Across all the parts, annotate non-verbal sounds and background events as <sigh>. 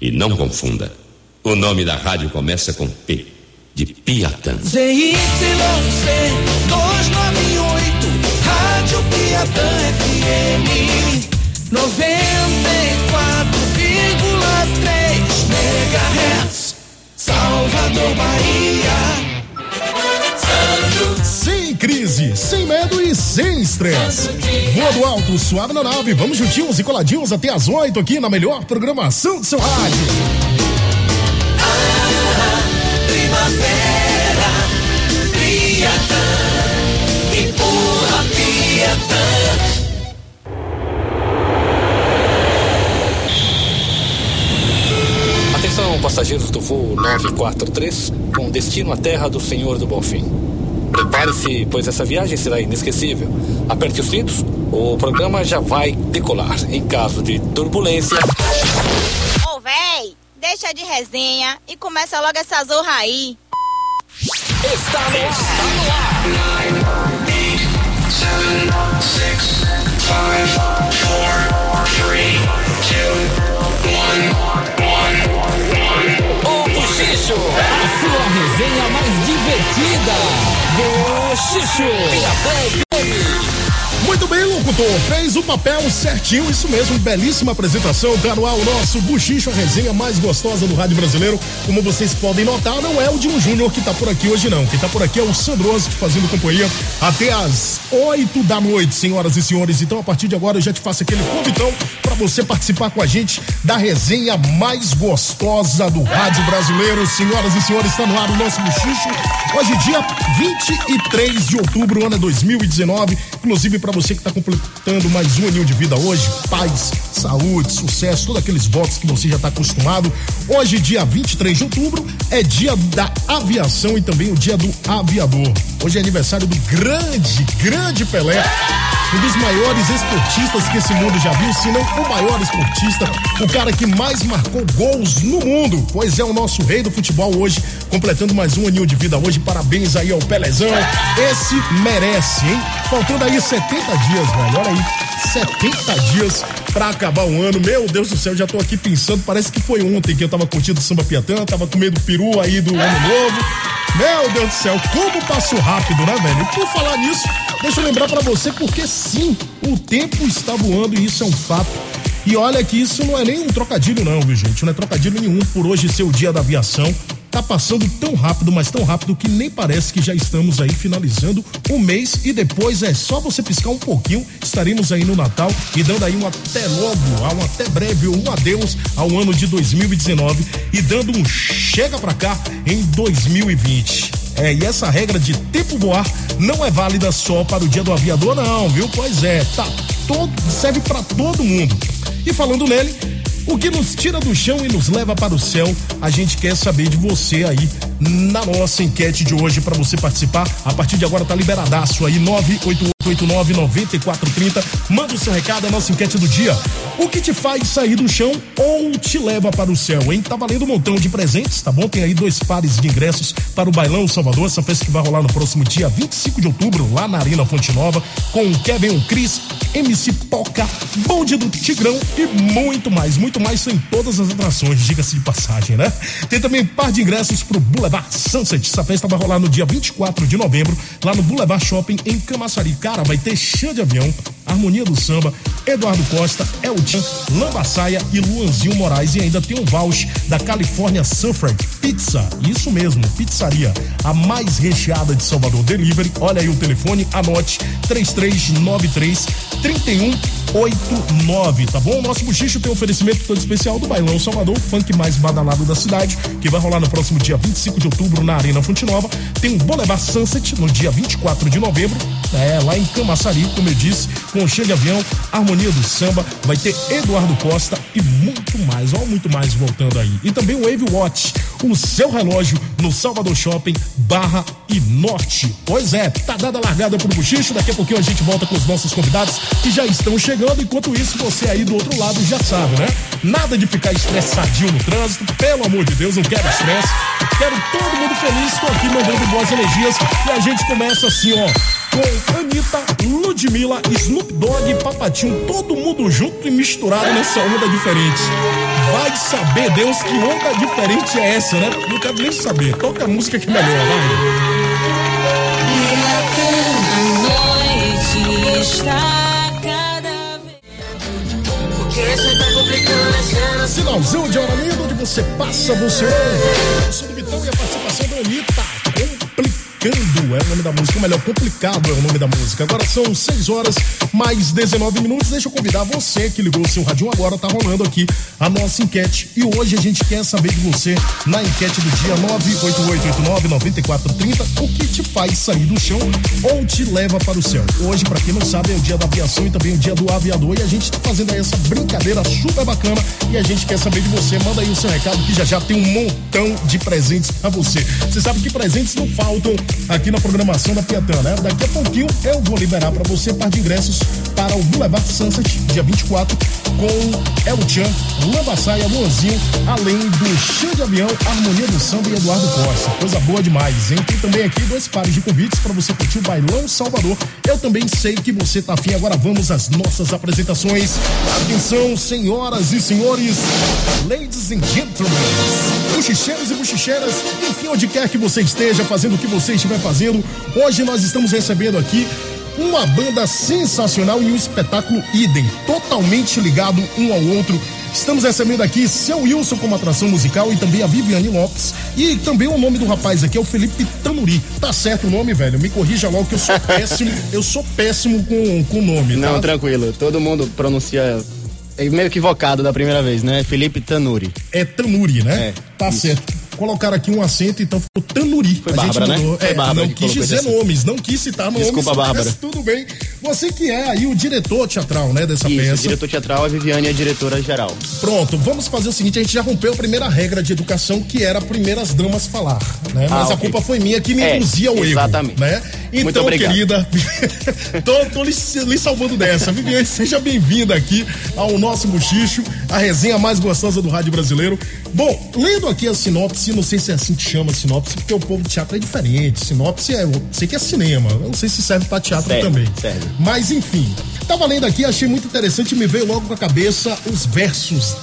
E não confunda. O nome da rádio começa com P, de Piatã. ZYC 298, Rádio Piatã FM 94,3 MHz, Salvador, Bahia. Crise, sem medo e sem estresse. Voando alto, suave na nave, vamos juntinhos e coladinhos até as oito aqui na melhor programação do seu rádio. Primavera, Piatã, empurra. Atenção, passageiros do voo 943, com destino à terra do Senhor do Bonfim. Prepare-se, pois essa viagem será inesquecível. Aperte os cintos, o programa já vai decolar. Em caso de turbulência, Ô, véi, deixa de resenha e começa logo essa zorra aí. está no ar. O Buchicho, a sua resenha mais divertida. Buchicho. Muito bem, locutor. Fez o papel certinho, isso mesmo. Belíssima apresentação. Tá no ar o nosso Buchicho, a resenha mais gostosa do rádio brasileiro. Como vocês podem notar, não é o Dino Júnior que tá por aqui hoje, não. Quem tá por aqui é o Sandroso, fazendo companhia até às 8 da noite, senhoras e senhores. Então, a partir de agora, eu já te faço aquele convitão para você participar com a gente da resenha mais gostosa do rádio brasileiro. Senhoras e senhores, está no ar o nosso Buchicho. Hoje, dia 23 de outubro, ano é 2019. Inclusive, para você que está completando mais um aninho de vida hoje, paz, saúde, sucesso, todos aqueles votos que você já está acostumado. Hoje, dia 23 de outubro, é dia da aviação e também o dia do aviador. Hoje é aniversário do grande, grande Pelé. Um dos maiores esportistas que esse mundo já viu, se não o maior esportista, o cara que mais marcou gols no mundo. Pois é, o nosso rei do futebol hoje, completando mais um aninho de vida hoje. Parabéns aí ao Pelezão. Esse merece, hein? Faltando aí 70 dias, velho. Olha aí, 70 dias pra acabar o ano. Meu Deus do céu, já tô aqui pensando. Parece que foi ontem que eu tava curtindo samba piatã, tava comendo peru aí do ano novo. Meu Deus do céu, como passou rápido, né, velho? Por falar nisso, deixa eu lembrar pra você porque sim, o tempo está voando e isso é um fato. E olha que isso não é nem um trocadilho não, viu gente? Não é trocadilho nenhum por hoje ser o dia da aviação. Tá passando tão rápido, mas tão rápido que nem parece que já estamos aí finalizando o mês e depois é só você piscar um pouquinho, estaremos aí no Natal e dando aí um até logo, um até breve, um adeus ao ano de 2019 e dando um chega pra cá em 2020. É, e essa regra de tempo voar não é válida só para o dia do aviador, não, viu? Pois é, tá todo, serve para todo mundo. E falando nele, o que nos tira do chão e nos leva para o céu, a gente quer saber de você aí na nossa enquete de hoje para você participar. A partir de agora tá liberadaço aí 988899430. Manda o seu recado, a nossa enquete do dia. O que te faz sair do chão ou te leva para o céu, hein? Tá valendo um montão de presentes, tá bom? Tem aí dois pares de ingressos para o Bailão Salvador, essa festa que vai rolar no próximo dia 25 de outubro, lá na Arena Fonte Nova, com o Kevin o Cris, MC Poca, Bonde do Tigrão e muito mais. Muito mais são todas as atrações, diga-se de passagem, né? Tem também par de ingressos pro Boulevard Sunset. Essa festa vai rolar no dia 24 de novembro, lá no Boulevard Shopping, em Camaçari. Cara, vai ter chã de avião, Harmonia do Samba, Eduardo Costa, Elton, Lambaçaia e Luanzinho Moraes. E ainda tem um voucher da California Sunfred Pizza. Isso mesmo, pizzaria. A mais recheada de Salvador Delivery. Olha aí o telefone, anote 3393 3189, tá bom? O nosso buchicho tem um oferecimento todo especial do Bailão Salvador, funk mais badalado da cidade, que vai rolar no próximo dia 25 de outubro na Arena Fonte Nova. Tem o Boulevard Sunset no dia 24 de novembro, é, lá em Camaçari, como eu disse, com Cheio de Avião, Harmonia do Samba, vai ter Eduardo Costa e muito mais, ó, muito mais voltando aí. E também o Wave Watch, o seu relógio no Salvador Shopping, Barra e Norte. Pois é, tá dada a largada pro buchicho, daqui a pouquinho a gente volta com os nossos convidados que já estão chegando. Enquanto isso, você aí do outro lado já sabe, né? Nada de ficar estressadinho no trânsito, pelo amor de Deus, não quero estresse. Quero todo mundo feliz, tô aqui mandando boas energias e a gente começa assim, ó com Anitta, Ludmilla, Snoop Dogg Papatinho, todo mundo junto e misturado nessa onda diferente. Vai saber Deus que onda diferente é essa, né? Não quero nem saber. Toca a música que é melhor, vai. está cada vez. Porque você tá Sinalzão de hora linda, onde você passa, você. Eu sou do Vitão e a participação da Anitta. Complicando é o nome da música, ou melhor, complicado é o nome da música. Agora são 6 horas mais 19 minutos. Deixa eu convidar você que ligou o seu rádio agora, tá rolando aqui a nossa enquete. E hoje a gente quer saber de você na enquete do dia 98889-9430 o que te faz sair do chão ou te leva para o céu. Hoje, para quem não sabe, é o dia da aviação e também o dia do aviador. E a gente tá fazendo aí essa brincadeira super bacana e a gente quer saber de você. Manda aí o seu recado que já já tem um montão de presentes para você. Você sabe que presentes não faltam aqui na programação da Piatã, né? Daqui a pouquinho eu vou liberar para você par de ingressos para o Boulevard Sunset, dia 24, com El Chan, Lambaçaia, Luanzinho, além do Chão de Avião, Harmonia do Samba e Eduardo Costa. Coisa boa demais, hein? Tem também aqui dois pares de convites para você curtir o Bailão Salvador. Eu também sei que você tá afim. Agora vamos às nossas apresentações. Atenção, senhoras e senhores, ladies and gentlemen, buchicheiros e buchicheiras, enfim, onde quer que você esteja, fazendo o que você estiver fazendo, hoje nós estamos recebendo aqui uma banda sensacional e um espetáculo idem, totalmente ligado um ao outro. Estamos recebendo aqui seu Wilson como atração musical e também a Viviane Lopes. E também o nome do rapaz aqui é o Felipe Tanuri. Tá certo o nome, velho? Me corrija logo que eu sou péssimo. eu sou péssimo com com nome, tá? Não, tranquilo. Todo mundo pronuncia é meio equivocado da primeira vez, né? Felipe Tanuri. É Tanuri, né? É, tá isso. certo. Colocaram aqui um acento, então ficou Tanuri. Foi Bárbara, né? Foi É, Bárbara não quis dizer nomes, não quis citar nomes. Desculpa, mas Bárbara. Tudo bem. Você que é aí o diretor teatral, né, dessa Isso, peça. diretor teatral, a Viviane é a diretora geral. Pronto, vamos fazer o seguinte: a gente já rompeu a primeira regra de educação, que era primeiras damas falar, né? Mas Ah, a culpa foi minha que me É, induzia ao erro. exatamente. Né? Então, querida, <laughs> tô, tô lhe, lhe salvando dessa. Viviane, seja bem-vinda aqui ao nosso Buchicho, a resenha mais gostosa do rádio brasileiro. Bom, lendo aqui a sinopse, não sei se é assim que chama sinopse, porque o povo de teatro é diferente. Sinopse é, eu sei que é cinema, eu não sei se serve pra teatro Serve, também. serve. Mas enfim, tava lendo aqui, achei muito interessante me veio logo com a cabeça os versos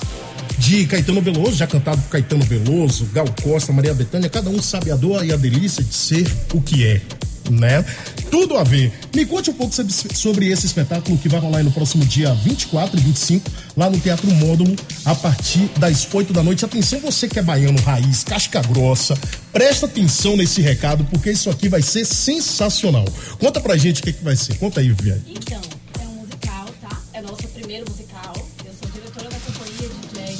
de Caetano Veloso, já cantado por Caetano Veloso, Gal Costa, Maria Bethânia, cada um sabe a dor e a delícia de ser o que é, né? Tudo a ver. Me conte um pouco sobre, esse espetáculo que vai rolar aí no próximo dia 24 e 25, lá no Teatro Módulo, a partir das 8 da noite. Atenção, você que é baiano raiz, casca grossa, presta atenção nesse recado, porque isso aqui vai ser sensacional. Conta pra gente o que, que vai ser. Conta aí, Viviane. Então, é um musical, tá? É nosso primeiro musical. Eu sou diretora da companhia de jazz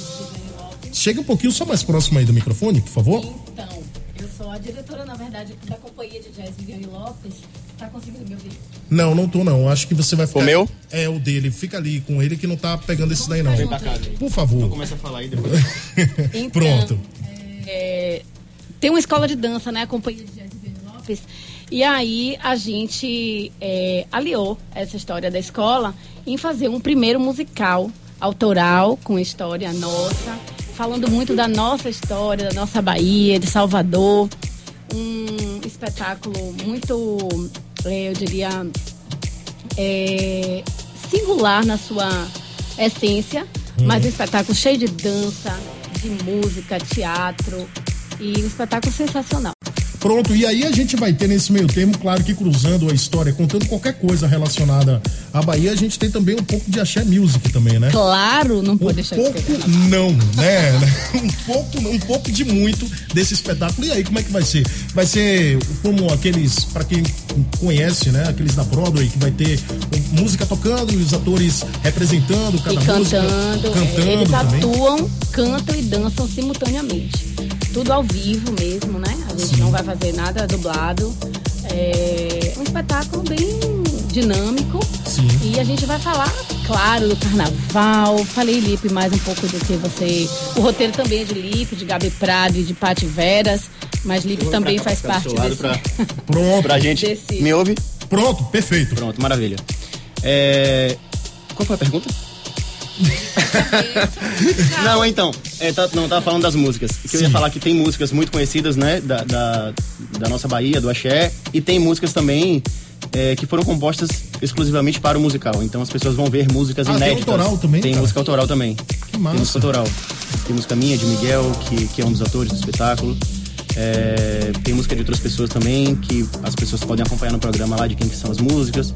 Lopes. Chega um pouquinho só mais próximo aí do microfone, por favor. Então, a diretora, na verdade, da companhia de jazz Viviane Lopes. Tá conseguindo me ouvir? Não, não tô não. Acho que você vai ficar. O meu? É, o dele. Fica ali com ele que não tá pegando esse daí não. Vem pra cá, Por favor. Começa a falar aí depois. Então, <laughs> Pronto. é, tem uma escola de dança, né? A companhia de jazz Viviane Lopes. E aí a gente é, aliou essa história da escola em fazer um primeiro musical autoral com história nossa, falando muito da nossa história, da nossa Bahia, de Salvador. Um espetáculo muito, é, eu diria, é, singular na sua essência, mas um espetáculo cheio de dança, de música, teatro e um espetáculo sensacional. Pronto, e aí a gente vai ter nesse meio termo, claro que cruzando a história, contando qualquer coisa relacionada à Bahia, a gente tem também um pouco de axé music também, né? Claro, não Um pode deixar de <laughs> pouco não, né? Um pouco, um pouco de muito desse espetáculo. E aí, como é que vai ser? Vai ser como aqueles, pra quem conhece, né? Aqueles da Broadway, que vai ter música tocando e os atores representando E cada música. cantando, é, Cantando eles também. atuam, cantam e dançam simultaneamente. Tudo ao vivo mesmo, né? A gente Sim. não vai fazer nada dublado. É um espetáculo bem dinâmico. Sim. E a gente vai falar, claro, do carnaval. Falei, Lipe, mais um pouco do que você. O roteiro também é de Lipe, de Gabi Prado e de Pati Veras. Mas Lipe também faz parte desse. pra, <laughs> Pronto, pra gente. Desse- Me ouve? pronto, perfeito. Pronto, maravilha. É, Qual foi a pergunta? <laughs> não, então, é, tá, não, tava falando das músicas. Que eu ia falar que tem músicas muito conhecidas, né, da, da, da nossa Bahia, do Axé, e tem músicas também é, que foram compostas exclusivamente para o musical. Então as pessoas vão ver músicas Ah, tem inéditas. autoral também, Tem cara? música autoral também. Que massa. Tem música autoral. Tem música minha, de Miguel, que, que é um dos atores do espetáculo. É, tem música de outras pessoas também, que as pessoas podem acompanhar no programa lá de quem que são as músicas.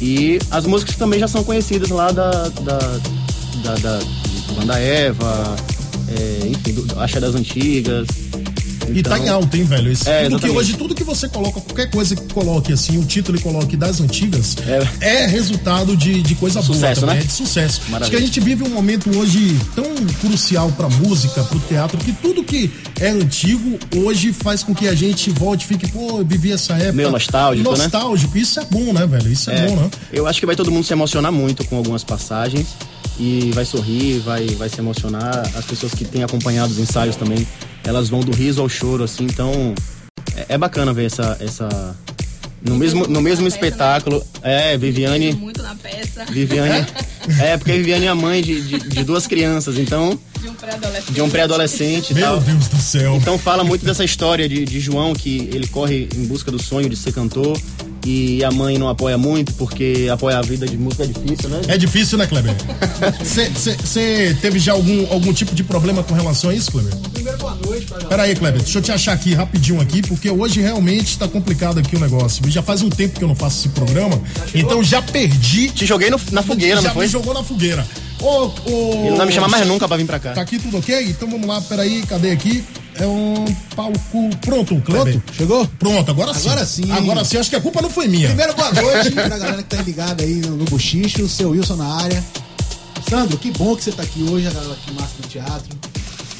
E as músicas também já são conhecidas lá da, da, da, da, Banda Eva, é, enfim, do Acha das Antigas. E tá Então, em alta, hein, velho? Esse, É, tudo que hoje, tudo que você coloca, qualquer coisa que coloque assim, o título e coloque das antigas, é, resultado de, de coisa boa Sucesso, também, né? é de sucesso. Maravilha. Acho que a gente vive um momento hoje tão crucial pra música, pro teatro, que tudo que é antigo hoje faz com que a gente volte e fique, pô, eu vivi essa época. Meio nostálgico, né? Nostálgico, isso é bom, né, velho? Isso é, É, bom, né? Eu acho que vai todo mundo se emocionar muito com algumas passagens e vai sorrir, vai, vai se emocionar. As pessoas que têm acompanhado os ensaios também, elas vão do riso ao choro, assim, então é, é bacana ver essa. essa no mesmo, no mesmo espetáculo, é, Viviane. Muito na peça. Viviane. <laughs> É, porque a Viviane é a mãe de, de, de duas crianças, então. De um pré-adolescente. De um pré-adolescente e Meu tal. Deus do céu. Então fala muito dessa história de, de João, que ele corre em busca do sonho de ser cantor e a mãe não apoia muito, porque apoiar a vida de música é difícil, né? É difícil, né, Kleber? Você teve já algum, algum tipo de problema com relação a isso, Kleber? Primeiro, boa noite pra galera. Pera aí, Kleber, deixa eu te achar aqui rapidinho aqui, porque hoje realmente tá complicado aqui o negócio. Já faz um tempo que eu não faço esse programa, então já perdi. Te joguei no- na fogueira, já não foi? me jogou na fogueira. Ô, ô, Ele não vai me chamar mais nunca pra vir pra cá. Tá aqui tudo ok? Então vamos lá, peraí, cadê aqui? É um palco. Pronto. Pronto? Chegou? Pronto, agora sim. Agora sim. Agora sim, acho que a culpa não foi minha. Primeiro, boa noite pra galera que tá ligada aí no, no Buchicho, o seu Wilson na área. Sandro, que bom que você tá aqui hoje, a galera aqui massa do teatro.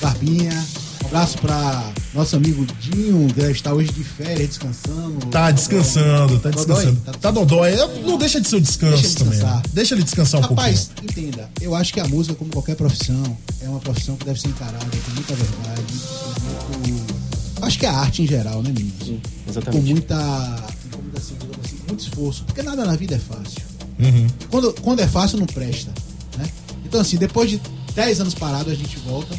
Barbinha. Um abraço pra nosso amigo Dinho, que deve estar hoje de férias, descansando. Tá descansando, tá Dodói? descansando. Tá dodói. Não deixa de ser o descanso Deixa ele também. descansar. né? Deixa ele descansar um Rapaz, pouquinho. entenda, eu acho que a música, como qualquer profissão, é uma profissão que deve ser encarada com muita verdade, com muito... Acho que é a arte em geral, né, meninos? Sim, Com exatamente. muita, com muita assim, assim, muito esforço, porque nada na vida é fácil. Uhum. Quando, quando é fácil, não presta, né? Então, assim, depois de 10 anos parado, a gente volta,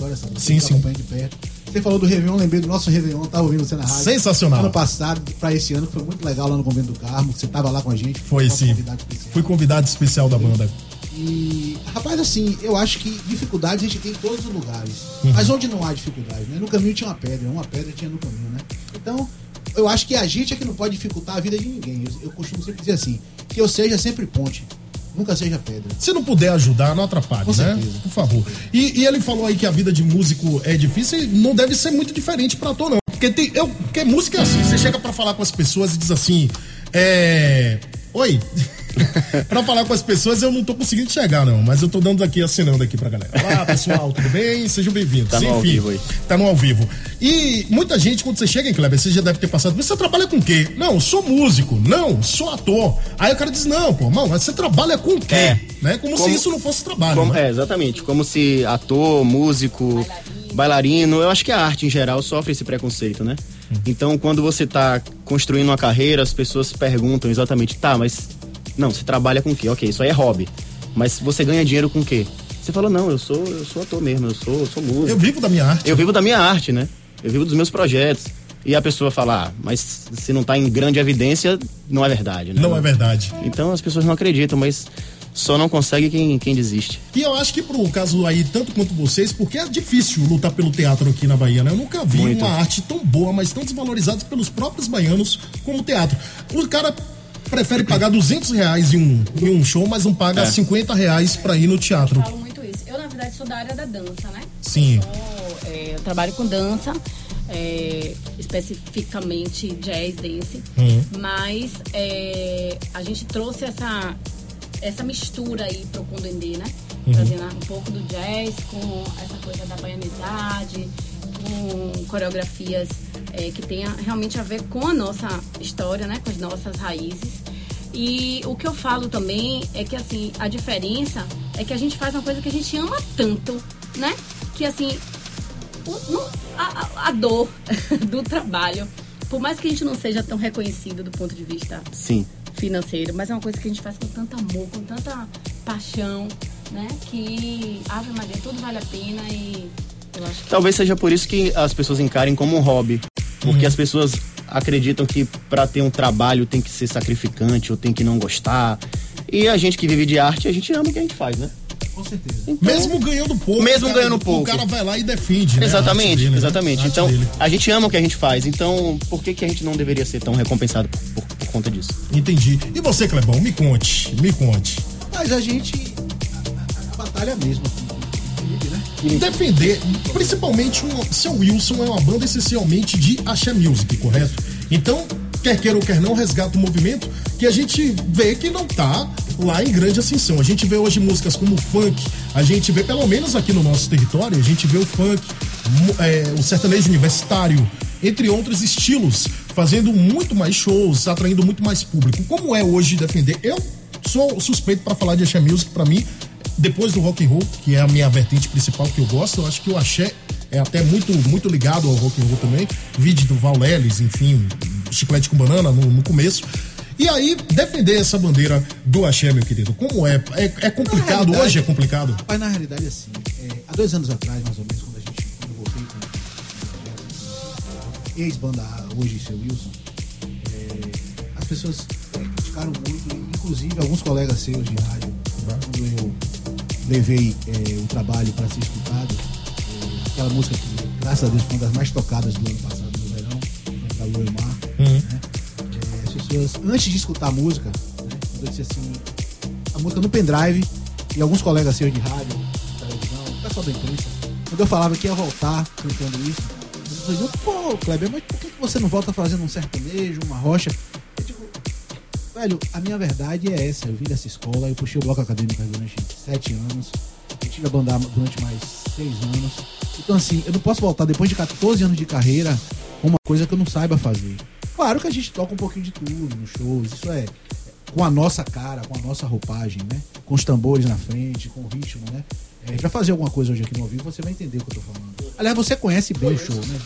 história, sabe? Sim, Você sim. acompanha de perto. Você falou do Réveillon, lembrei do nosso Réveillon, tava ouvindo você na rádio. Sensacional. Ano passado, pra esse ano, foi muito legal lá no Convento do Carmo, que você tava lá com a gente. Foi sim. convidado. Fui convidado especial da banda. E, rapaz, assim, eu acho que dificuldade a gente tem em todos os lugares. Uhum. Mas onde não há dificuldade, né? No caminho tinha uma pedra, uma pedra tinha no caminho, né? Então, eu acho que a gente é que não pode dificultar a vida de ninguém. Eu, eu costumo sempre dizer assim, que eu seja sempre ponte, nunca seja pedra. Se não puder ajudar, não atrapalhe, Com né? certeza. Por favor. E, e ele falou aí que a vida de músico é difícil e não deve ser muito diferente pra ator, não. Porque, tem, eu, porque música é assim, você chega pra falar com as pessoas e diz assim, é... Oi? <laughs> pra falar com as pessoas eu não tô conseguindo chegar, não. Mas eu tô dando aqui, assinando aqui pra galera. Olá, <laughs> pessoal, tudo bem? Sejam bem-vindos. Tá no ao vivo aí. Tá no ao vivo. E muita gente, quando você chega em Kleber, você já deve ter passado. Mas você trabalha com o quê? Não, sou músico. Não, sou ator. Aí o cara diz: não, pô, mano, mas você trabalha com o quê? É. Né? Como, se Como- isso não fosse trabalho. Como- né? é, exatamente. Como se ator, músico, bailarino. eu acho que a arte em geral sofre esse preconceito, né? Então, quando você tá construindo uma carreira, as pessoas perguntam exatamente, tá, mas. Não, você trabalha com o quê? Ok, isso aí é hobby. Mas você ganha dinheiro com o quê? Você fala, não, eu sou, eu sou ator mesmo, eu sou, eu sou músico. Eu vivo da minha arte. Eu vivo da minha arte, né? Eu vivo dos meus projetos. E a pessoa fala, ah, mas se não tá em grande evidência, não é verdade, né? Não é verdade. Então as pessoas não acreditam, mas só não consegue quem, quem desiste. E eu acho que pro caso aí, tanto quanto vocês, porque é difícil lutar pelo teatro aqui na Bahia, né? Eu nunca vi Muito. uma arte tão boa, mas tão desvalorizada pelos próprios baianos como o teatro. O cara prefere pagar 200 reais em um, em um show, mas não paga É. 50 reais pra ir no teatro. Eu falo muito isso. Eu, na verdade, sou da área da dança, né? Sim. Sou, é, eu trabalho com dança, é, especificamente jazz dance, Uhum. mas é, a gente trouxe essa, essa mistura aí pro Condendê, né? Uhum. Trazendo um pouco do jazz com essa coisa da baianidade, com coreografias é, que tenha realmente a ver com a nossa história, né? Com as nossas raízes. E o que eu falo também é que assim, a diferença é que a gente faz uma coisa que a gente ama tanto, né? Que assim, o- não- a, a- dor <laughs> do trabalho, por mais que a gente não seja tão reconhecido do ponto de vista Sim. financeiro, mas é uma coisa que a gente faz com tanto amor, com tanta paixão, né? Que Ave Maria, tudo vale a pena e eu acho que Talvez seja por isso que as pessoas encarem como um hobby. Porque as pessoas acreditam que para ter um trabalho tem que ser sacrificante ou tem que não gostar. E a gente que vive de arte, a gente ama o que a gente faz, né? Com certeza. Então, Mesmo ganhando pouco. Mesmo cara- ganhando pouco. O cara vai lá e defende, né? a Exatamente, dele, né? exatamente. A arte Então, dele. a gente ama o que a gente faz. Então, por que, que a gente não deveria ser tão recompensado por, por- por conta disso? Entendi. E você, Clebão, me conte, me conte. Mas a gente. A, a batalha mesmo né? Defender, principalmente um, seu Wilson é uma banda essencialmente de axé music, correto? Então, quer queira ou quer não, resgata o movimento que a gente vê que não tá lá em grande ascensão. A gente vê hoje músicas como o funk, a gente vê, pelo menos aqui no nosso território, a gente vê o funk, é, o sertanejo universitário, entre outros estilos, fazendo muito mais shows, atraindo muito mais público. Como é hoje defender? Eu sou suspeito para falar de axé music, para mim, depois do rock and roll, que é a minha vertente principal que eu gosto, eu acho que o axé é até muito muito ligado ao rock and roll também. Vídeo do Val Lelis, enfim, chiclete com banana no, no começo. E aí, defender essa bandeira do axé, meu querido, como é? É, é complicado? Hoje é complicado? Rapaz, na realidade, assim, é, há dois anos atrás, mais ou menos, quando a gente quando eu voltei com ex-banda hoje seu Wilson, é, as pessoas é, criticaram muito, inclusive alguns colegas seus de rádio, quando eu levei é, o trabalho para ser escutado, é, aquela música que, graças a Deus, foi uma das mais tocadas do ano passado no verão, da Lua e o Mar, né? É, as pessoas, antes de escutar a música, né, eu disse assim, a música no pendrive, e alguns colegas seus de rádio, televisão, o pessoal da imprensa, quando eu falava que ia voltar cantando isso, eles diziam, pô, Kleber, mas por que você não volta fazendo um sertanejo, uma rocha? Velho, a minha verdade é essa, eu vim dessa escola, eu puxei o bloco acadêmico durante sete anos, eu tive a bandar durante mais seis anos, então assim, eu não posso voltar depois de 14 anos de carreira com uma coisa que eu não saiba fazer. Claro que a gente toca um pouquinho de tudo nos shows, isso é com a nossa cara, com a nossa roupagem, né? Com os tambores na frente, com o ritmo, né? É, pra fazer alguma coisa hoje aqui no ao vivo, você vai entender o que eu tô falando. Aliás, você conhece bem o show, né?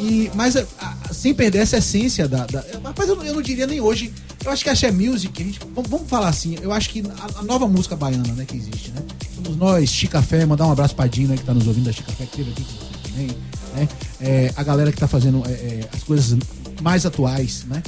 E, mas a- a- sem perder essa essência da. da rapaz, eu, não- eu não diria nem hoje. Eu acho que a Axé Music, a gente, vamos, vamos falar assim, eu acho que a, a nova música baiana, né, que existe, né? Somos nós, Chicafé, mandar um abraço pra Dina que tá nos ouvindo da Chicafé, que teve aqui também, né? É, a galera que tá fazendo é, é, as coisas mais atuais, né?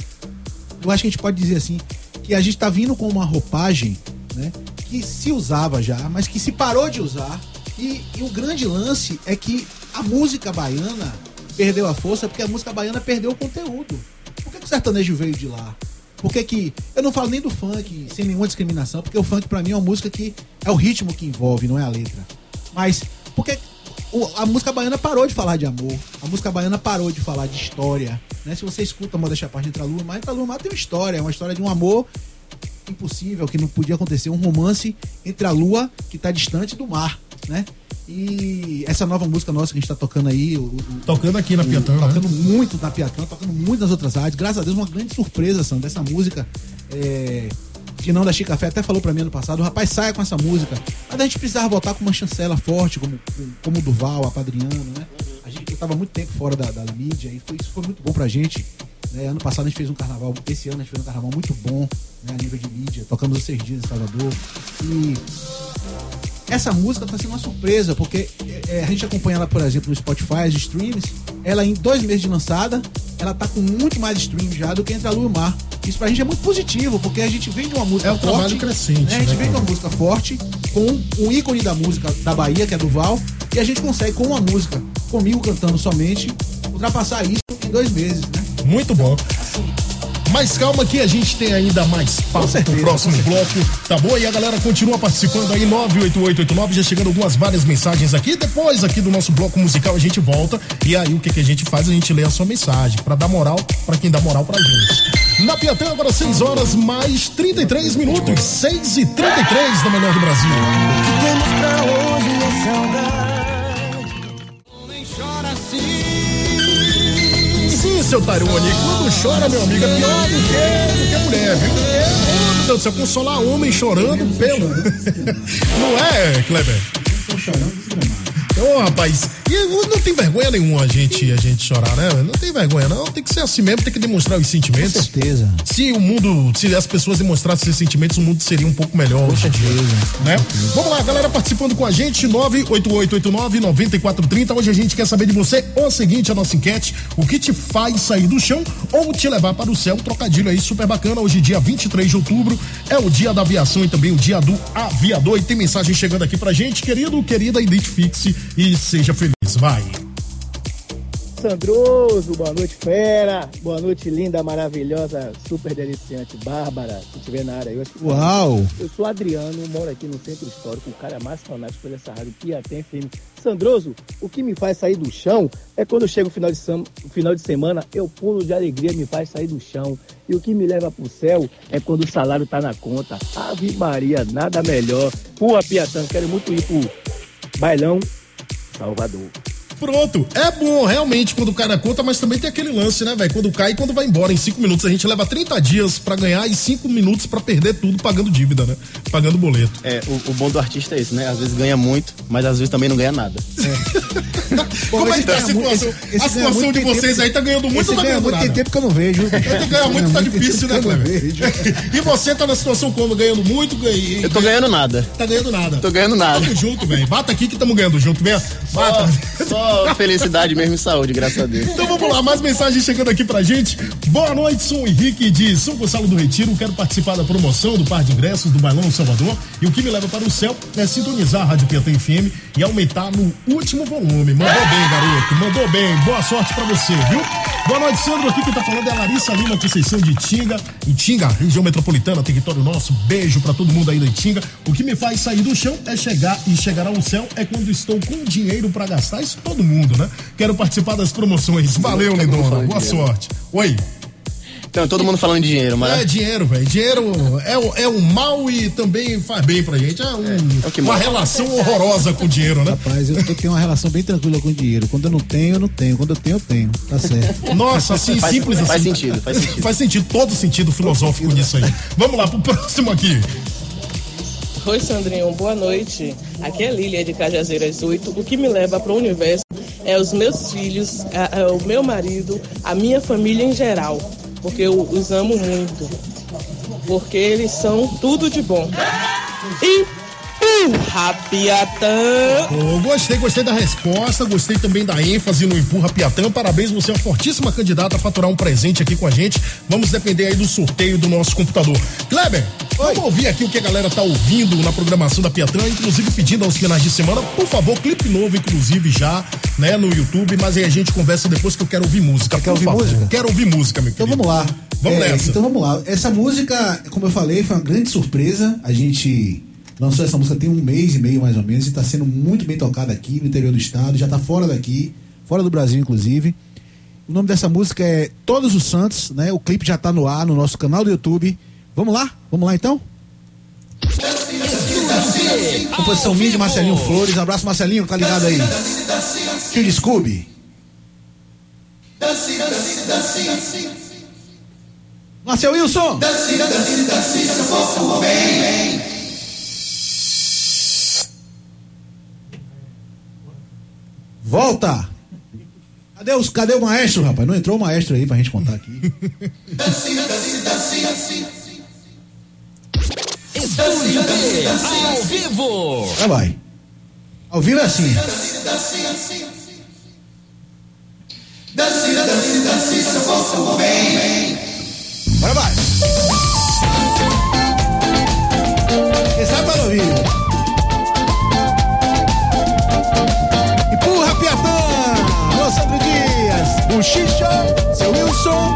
eu acho que a gente pode dizer assim que a gente tá vindo com uma roupagem, né, que se usava já, mas que se parou de usar. E, e o grande lance é que a música baiana perdeu a força porque a música baiana perdeu o conteúdo. Por que, que o sertanejo veio de lá? Por que, que. Eu não falo nem do funk sem nenhuma discriminação, porque o funk pra mim é uma música que é o ritmo que envolve, não é a letra. Mas por que a música baiana parou de falar de amor. A música baiana parou de falar de história. Né? Se você escuta Modéstia parte entre a Lua Mar, entre a Lua Mar tem uma história. É uma história de um amor impossível, que não podia acontecer. Um romance entre a Lua, que está distante, do mar. Né? E essa nova música nossa que a gente tá tocando aí, o- o- Tocando aqui na o- Piatã, né? Tocando muito na Piatã, tocando muito nas outras rádios. Graças a Deus, uma grande surpresa, Sandro, dessa música. É... Dinão da Chica Fé até falou pra mim ano passado, rapaz, saia com essa música. Mas a gente precisava voltar com uma chancela forte, como, como o Duval, a Padriano, né? A gente eu tava muito tempo fora da, da mídia e foi, isso foi muito bom pra gente. né? Ano passado a gente fez um carnaval, esse ano a gente fez um carnaval muito bom, né? A nível de mídia. Tocamos os seis dias em Salvador. E essa música tá sendo uma surpresa, porque é, a gente acompanha ela, por exemplo, no Spotify, as streams, ela em dois meses de lançada, ela tá com muito mais stream já do que Entre a Lua e o Mar. Isso pra gente é muito positivo, porque a gente vem de uma música É um forte. trabalho crescente, né? A gente né, vem de uma música forte, com um ícone da música da Bahia, que é Duval, e a gente consegue, com uma música, comigo cantando somente, ultrapassar isso em dois meses, né? Muito bom. Mas calma que a gente tem ainda mais papo certeza, pro próximo bloco, tá bom? E a galera continua participando aí, 98889, já chegando algumas várias mensagens aqui. Depois aqui do nosso bloco musical a gente volta e aí o que, que a gente faz? A gente lê a sua mensagem, pra dar moral pra quem dá moral pra gente. Na Piatã agora 6 horas mais 33 minutos, 6 e 33 da melhor do Brasil. Temos pra hoje é saudade. Seu Tarone, quando chora, meu amigo, é pior do que, do que mulher, viu? Porque, meu Deus do céu, consolar homem chorando pelo. <laughs> Não é, Kleber? Tô chorando desgramado. Ô, rapaz, E não tem vergonha nenhuma a gente, a gente chorar, né? Não tem vergonha, não. Tem que ser assim mesmo, tem que demonstrar os sentimentos. Com certeza. Se o mundo, se as pessoas demonstrassem esses sentimentos, o mundo seria um pouco melhor. Com certeza. Né? Vamos lá, galera participando com a gente, 98889-9430. Hoje a gente quer saber de você o seguinte, a nossa enquete: o que te faz sair do chão ou te levar para o céu? Trocadilho aí, super bacana. Hoje, dia 23 de outubro, é o dia da aviação e também o dia do aviador. E tem mensagem chegando aqui pra gente, querido, querida, identifique-se e seja feliz. Vai. Sandroso, boa noite, fera. Boa noite, linda, maravilhosa, super deliciante, Bárbara, se estiver na área. Eu, acho que- Uau! Eu sou Adriano, moro aqui no Centro Histórico, o cara mais fanático dessa rádio que até FM. Sandroso, o que me faz sair do chão é quando chega o final de, sam- final de semana, eu pulo de alegria, me faz sair do chão. E o que me leva pro céu é quando o salário tá na conta. Ave Maria, nada melhor. Pua, Piatã, quero muito ir pro bailão Salvador. Pronto, é bom realmente quando o cara conta, mas também tem aquele lance, né, velho? Quando cai e quando vai embora. Em cinco minutos a gente leva 30 dias pra ganhar e cinco minutos pra perder tudo pagando dívida, né? Pagando boleto. É, o, o bom do artista é isso, né? Às vezes ganha muito, mas às vezes também não ganha nada. <laughs> Como é que tá a situação? a situação de vocês aí tá ganhando muito Esse ou tá ganha ganhando muito, nada? tem tempo que eu não vejo. Tem ganhar muito, tá difícil, né, Cleber? <laughs> E você tá na situação como? Ganhando muito? Ganha... Eu tô ganhando nada. Tá ganhando nada. Tô ganhando nada. Tamo junto, velho. Bata aqui que tamo ganhando junto, vem. Bata. <laughs> Só felicidade mesmo e saúde, graças a Deus. Então vamos lá, mais mensagens chegando aqui pra gente. Boa noite, sou o Henrique de São Gonçalo do Retiro. Quero participar da promoção do par de ingressos do Bailão Salvador. E o que me leva para o céu é sintonizar a Rádio Piatã FM e aumentar no último volume. Mandou bem, garoto. Mandou bem. Boa sorte pra você, viu? Boa noite, Sandro. Aqui quem tá falando é a Larissa Lima Conceição de Tinga. Itinga, região metropolitana, território nosso. Beijo pra todo mundo aí da Itinga. O que me faz sair do chão é chegar e chegar ao céu é quando estou com dinheiro pra gastar. Isso todo mundo, né? Quero participar das promoções. Valeu, lindona. Boa sorte. Oi. Então, todo mundo falando de dinheiro, mas. É dinheiro, velho. Dinheiro é, o- é um mal e também faz bem pra gente. É, um- o que uma relação horrorosa com o dinheiro, né? Rapaz, eu, eu tenho uma relação bem tranquila com o dinheiro. Quando eu não tenho, eu não tenho. Quando eu tenho, eu tenho. Tá certo. <laughs> Nossa, assim, Faz- simples assim. faz sentido, faz sentido. Faz sentido, todo sentido filosófico nisso aí. Vamos lá pro próximo aqui. Oi, Sandrinho, boa noite. Aqui é Lília de Cajazeiras 8. O que me leva para o universo é os meus filhos, a- a- o meu marido, a minha família em geral, porque eu os amo muito. Porque eles são tudo de bom. E Empurra, Piatã! Pô, gostei, gostei da resposta, gostei também da ênfase no Empurra Piatã. Parabéns, você é uma fortíssima candidata a faturar um presente aqui com a gente. Vamos depender aí do sorteio do nosso computador. Kleber, vamos ouvir aqui o que a galera tá ouvindo na programação da Piatã, inclusive pedindo aos finais de semana, por favor, clipe novo, inclusive, já, né, no YouTube, mas aí a gente conversa depois que eu quero ouvir música. Quer ouvir música? Quero ouvir música, meu Então querido. vamos lá. Vamos É, nessa. Então vamos lá. Essa música, como eu falei, foi uma grande surpresa. A gente lançou essa música tem um mês e meio mais ou menos e está sendo muito bem tocada aqui no interior do estado. Já está fora daqui, fora do Brasil inclusive. O nome dessa música é Todos os Santos, né? O clipe já está no ar no nosso canal do YouTube. Vamos lá? Vamos lá então? Composição minha de Marcelinho Flores. Abraço, Marcelinho, tá ligado aí? Tio de Scooby. Marcel Wilson! Volta! Cadê, os, cadê o maestro, rapaz? Não entrou o maestro aí pra gente contar aqui. Estúdio B, ao vivo. Já vai. Ao vivo é assim. Bora, vai. Quem sabe para ouvir. Sandro Dias. Buchicho. Seu Wilson.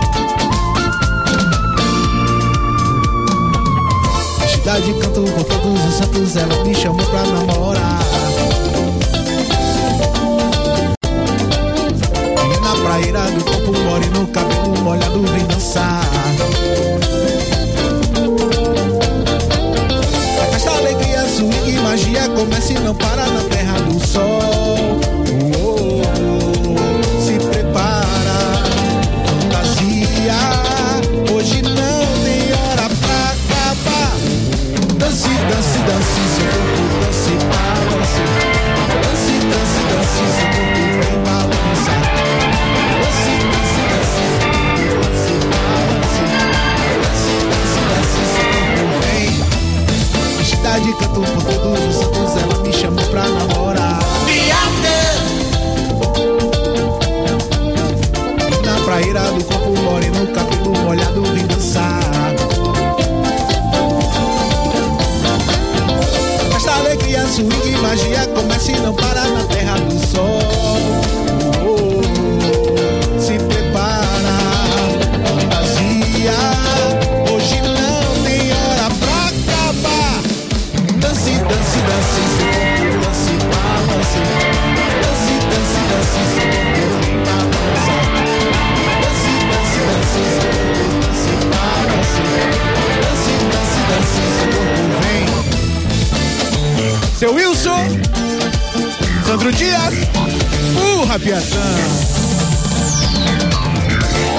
Cidade canto com todos os santos, ela me chamou pra namorar. Vem na praia do corpo mole no cabelo molhado, vem dançar. A festa, alegria, swing, magia começa e não para na terra do sol. Canto por todos os santos, ela me chamou pra namorar. Na praeira do corpo moreno, cabelo molhado, vim dançar. Esta alegria, swing, magia, começa e não para na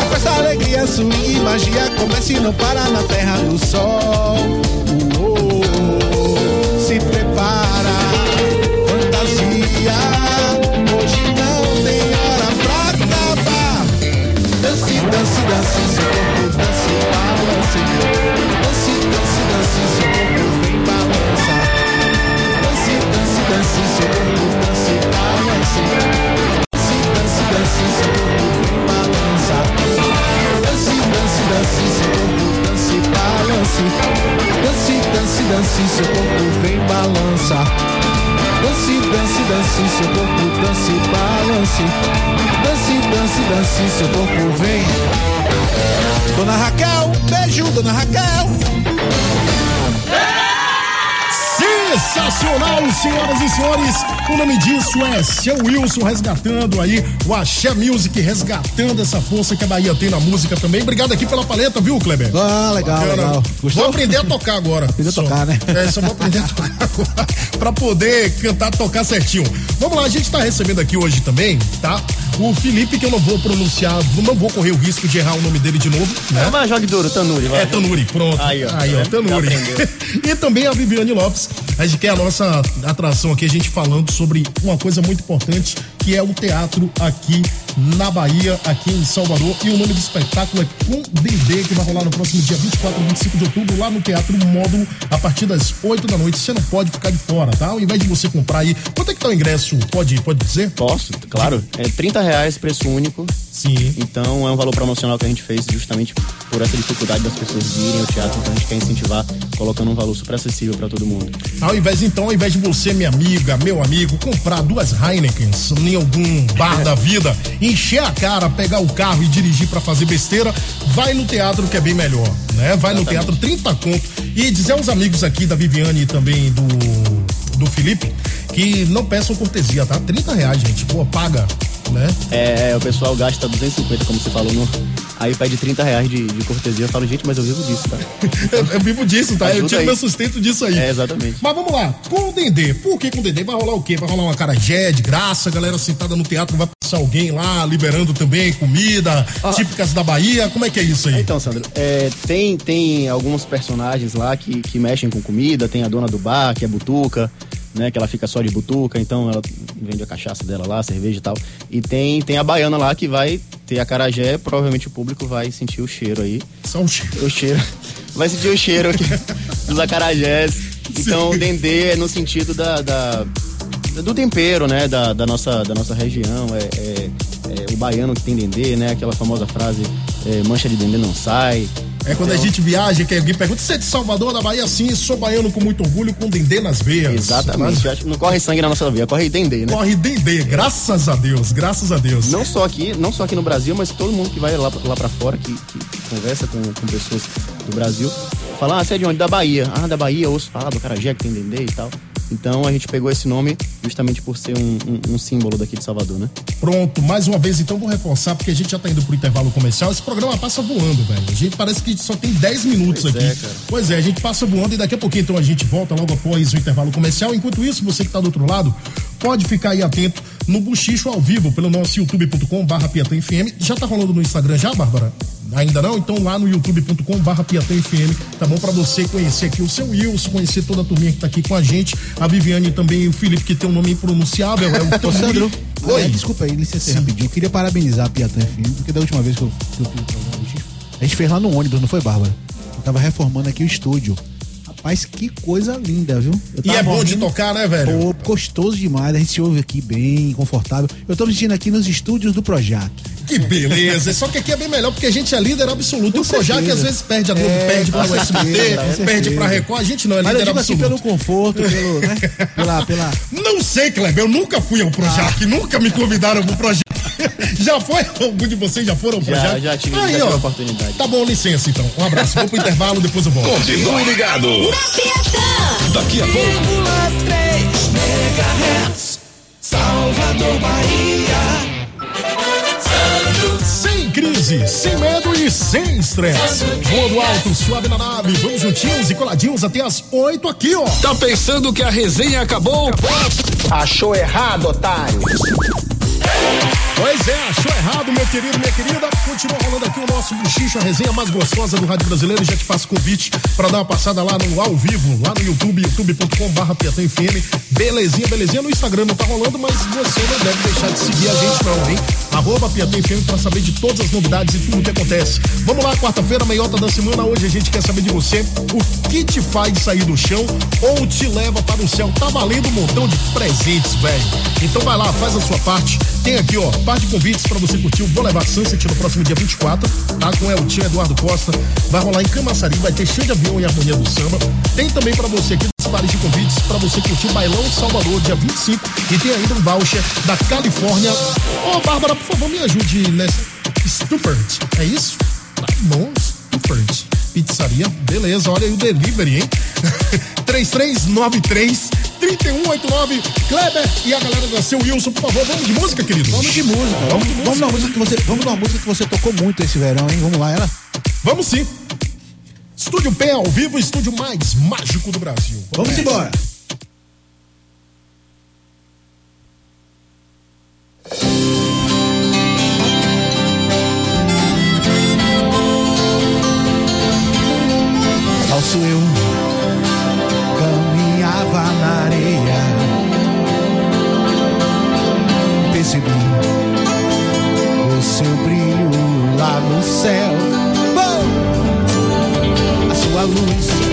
Com essa alegria, swing e magia começa e não para na terra do sol. Dance, seu corpo dance, balance. Dance, dance, dance, seu corpo vem. Dona Raquel, beijo, Dona Raquel. Sensacional, senhoras e senhores. O nome disso é Seu Wilson resgatando aí o Axé Music, resgatando essa força que a Bahia tem na música também. Obrigado aqui pela paleta, viu, Kleber? Ah, legal, legal. Vou aprender a tocar agora. Aprender a tocar, né? É, só vou aprender a tocar agora pra poder cantar, tocar certinho. Vamos lá, a gente tá recebendo aqui hoje também, tá? O Felipe, que eu não vou pronunciar, não vou correr o risco de errar o nome dele de novo, né? Vai, jogue duro, Tanuri. Vai. É Tanuri, pronto. Aí, ó. Aí, ó, Tanuri. <laughs> e também a Viviane Lopes, a gente quer a nossa atração aqui, a gente falando sobre uma coisa muito importante, que é o teatro aqui na Bahia, aqui em Salvador. E o nome do espetáculo é Com Dendê, que vai rolar no próximo dia 24 e 25 de outubro, lá no Teatro Módulo, a partir das 8 da noite. Você não pode ficar de fora, tá? Ao invés de você comprar aí. Quanto é que tá o ingresso? Pode, pode dizer? Posso, claro. É 30 reais, preço único. Sim. Então é um valor promocional que a gente fez justamente por essa dificuldade das pessoas irem ao teatro. Então a gente quer incentivar colocando um valor super acessível para todo mundo. Ao invés, então, ao invés de você, minha amiga, meu amigo, comprar duas Heinekens em algum bar da vida, encher a cara, pegar o carro e dirigir pra fazer besteira, vai no teatro que é bem melhor, né? Vai no teatro 30 conto. E dizer aos amigos aqui da Viviane e também do, do Felipe que não peçam cortesia, tá? 30 reais, gente. Pô, paga, né? É, o pessoal gasta 250, como você falou, no... aí pede 30 reais de, de cortesia. Eu falo, gente, mas eu vivo disso, tá? <laughs> Eu, eu vivo disso, tá? eu Ajuda tiro aí. meu sustento disso aí. É, exatamente. Mas vamos lá, com o Dendê. Por que com o Dendê? Vai rolar o quê? Vai rolar uma carajé de graça, galera sentada no teatro, vai passar alguém lá liberando também comida típicas da Bahia. Como é que é isso aí? Então, Sandro, é, tem, tem alguns personagens lá que, que mexem com comida. Tem a dona do bar, que é Butuca, né? Que ela fica só de Butuca, então ela vende a cachaça dela lá, cerveja e tal. E tem, tem a baiana lá que vai ter a carajé, provavelmente o público vai sentir o cheiro aí. Só o cheiro. O cheiro. <laughs> Vai sentir o cheiro aqui <laughs> dos acarajés. Então, o dendê é no sentido da, da- do tempero, né? Da, da nossa, da nossa região. É, é- é o baiano que tem dendê, né? Aquela famosa frase, é, mancha de dendê não sai. É quando a Então- gente viaja, que alguém pergunta, você é de Salvador, da Bahia? Sim, sou baiano com muito orgulho, com Dendê nas veias. Exatamente. Não corre sangue na nossa veia, corre dendê, né? Corre Dendê, graças a Deus, graças a Deus. Não só aqui, não só aqui no Brasil, mas todo mundo que vai lá, lá pra fora, que, que- que conversa com, com pessoas do Brasil, fala, ah, você é de onde? Da Bahia. Ah, da Bahia, ouço falar do Carajé que tem dendê e tal. Então a gente pegou esse nome justamente por ser um, um- um símbolo daqui de Salvador, né? Pronto, mais uma vez então vou reforçar, porque a gente já tá indo pro intervalo comercial. Esse programa passa voando, velho. A gente parece que só tem 10 minutos Pois aqui. é, cara. Pois é, a gente passa voando e daqui a pouquinho então a gente volta logo após o intervalo comercial. Enquanto isso, você que tá do outro lado, pode ficar aí atento no Buchicho ao vivo pelo nosso youtube.com barra FM. Já tá rolando no Instagram já, Bárbara? Ainda não? Então lá no youtube.com barra FM, tá bom? Pra você conhecer aqui o seu Wilson, conhecer toda a turminha que tá aqui com a gente, a Viviane e também o Felipe, que tem um nome impronunciável, é o <laughs> Ô. Sandro, Oi. é, desculpa aí, licença rapidinho. Eu queria parabenizar a Piatã FM, porque da última vez que eu, que eu fiz o programa a gente fez lá no ônibus, não foi, Bárbara? Eu tava reformando aqui o estúdio. Rapaz, que coisa linda, viu? Eu E é bom de tocar, né, velho? Pô, gostoso demais. A gente se ouve aqui bem, confortável. Eu tô me sentindo aqui nos estúdios do Projac. Que beleza. Só que aqui é bem melhor porque a gente é líder absoluto. Com o Projac às vezes perde a Globo, É, perde pra certeza, com perde pra Record. A gente não é Mas eu líder digo assim, absoluto. pelo conforto, pelo, né? <laughs> Pela, pela... Não sei, Kleber, eu nunca fui ao Projac, nunca me convidaram pro Projac. <laughs> Já foi? Algum de vocês já foram Já, Projac? já tive- já Aí, ó. a oportunidade. Tá bom, licença então. Um abraço. Vou pro intervalo, depois eu volto. Continue ligado. Daqui a pouco. 3 MHz, Salvador, Bahia. Sem crise, sem medo e sem estresse. Voando alto, suave na nave. Vamos juntinhos e coladinhos até as 8 aqui, ó. Tá pensando que a resenha acabou? Achou errado, otário. Pois é, achou errado, meu querido, minha querida. Continua rolando aqui o nosso buchicho, a resenha mais gostosa do Rádio Brasileiro. Já te faço convite para dar uma passada lá no ao vivo, lá no YouTube, youtube.com.br FM. Belezinha, belezinha. No Instagram não tá rolando, mas você não deve deixar de seguir a gente, não, hein? Arroba Piatã FM para saber de todas as novidades e tudo o que acontece. Vamos lá, quarta-feira, meiota da semana. Hoje a gente quer saber de você o que te faz sair do chão ou te leva para o céu. Tá valendo um montão de presentes, velho. Então vai lá, faz a sua parte. Tem aqui, ó, par de convites para você curtir o Vou Levar Sunset no próximo dia 24, tá? Com Eltinho Eduardo Costa. Vai rolar em Camaçari, vai ter cheio de avião e harmonia do samba. Tem também para você aqui os pares de convites para você curtir o Bailão Salvador, dia 25. E tem ainda um voucher da Califórnia. Ô, Bárbara, por favor, me ajude nessa. Stupert, é isso? Tá bom, Stupert. Pizzaria, beleza, olha aí o delivery, hein? <laughs> 3393 3189 Kleber e a galera da seu Wilson, por favor, vamos de música, querido? Vamos de música. Vamos, vamos, numa música que você, vamos numa música que você tocou muito esse verão, hein? Vamos lá, ela? Vamos sim. Estúdio P ao vivo, estúdio mais mágico do Brasil. Vamos embora. Eu caminhava na areia. Percebi o seu brilho lá no céu. Oh! A sua luz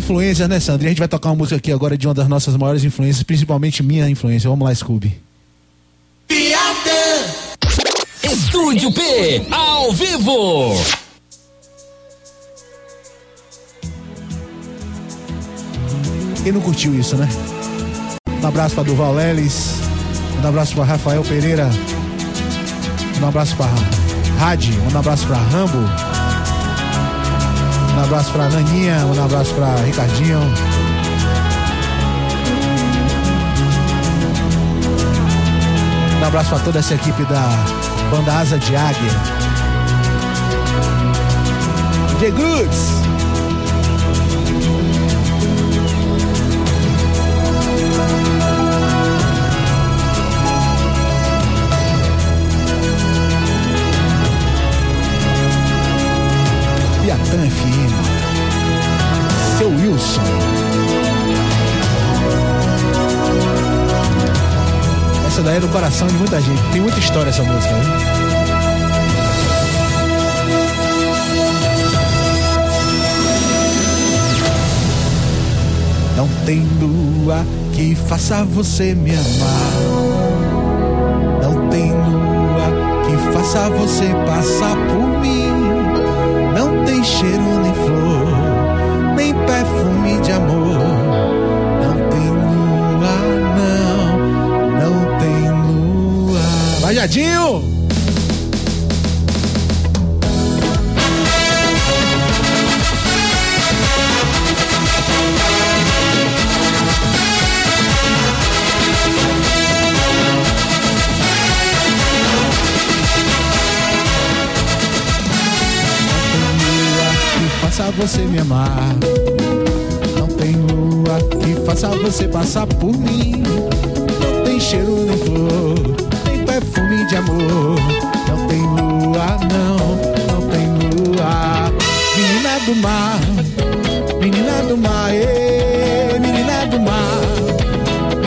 influências, né, Sandra? E a gente vai tocar uma música aqui agora de uma das nossas maiores influências, principalmente minha influência. Vamos lá, Scooby. Estúdio P, ao vivo. Quem não curtiu isso, né? Um abraço pra Duval Leles. Um abraço pra Rafael Pereira. Um abraço pra Radi. Um abraço pra Rambo. Um abraço pra Naninha. Um abraço pra Ricardinho. Um abraço pra toda essa equipe da banda Asa de Águia. DJ Goods. Essa daí é do coração de muita gente. Tem muita história essa música, né? Não tem lua que faça você me amar. Não tem lua que faça você passar por mim. Não tem cheiro nem flor, nem perfume de amor. Que faça você me amar. Não tem lua que faça você passar por mim. Não tem cheiro nem flor, perfume de amor. Não tem lua, não, não tem lua. Menina do mar, menina do mar, ê, menina do mar,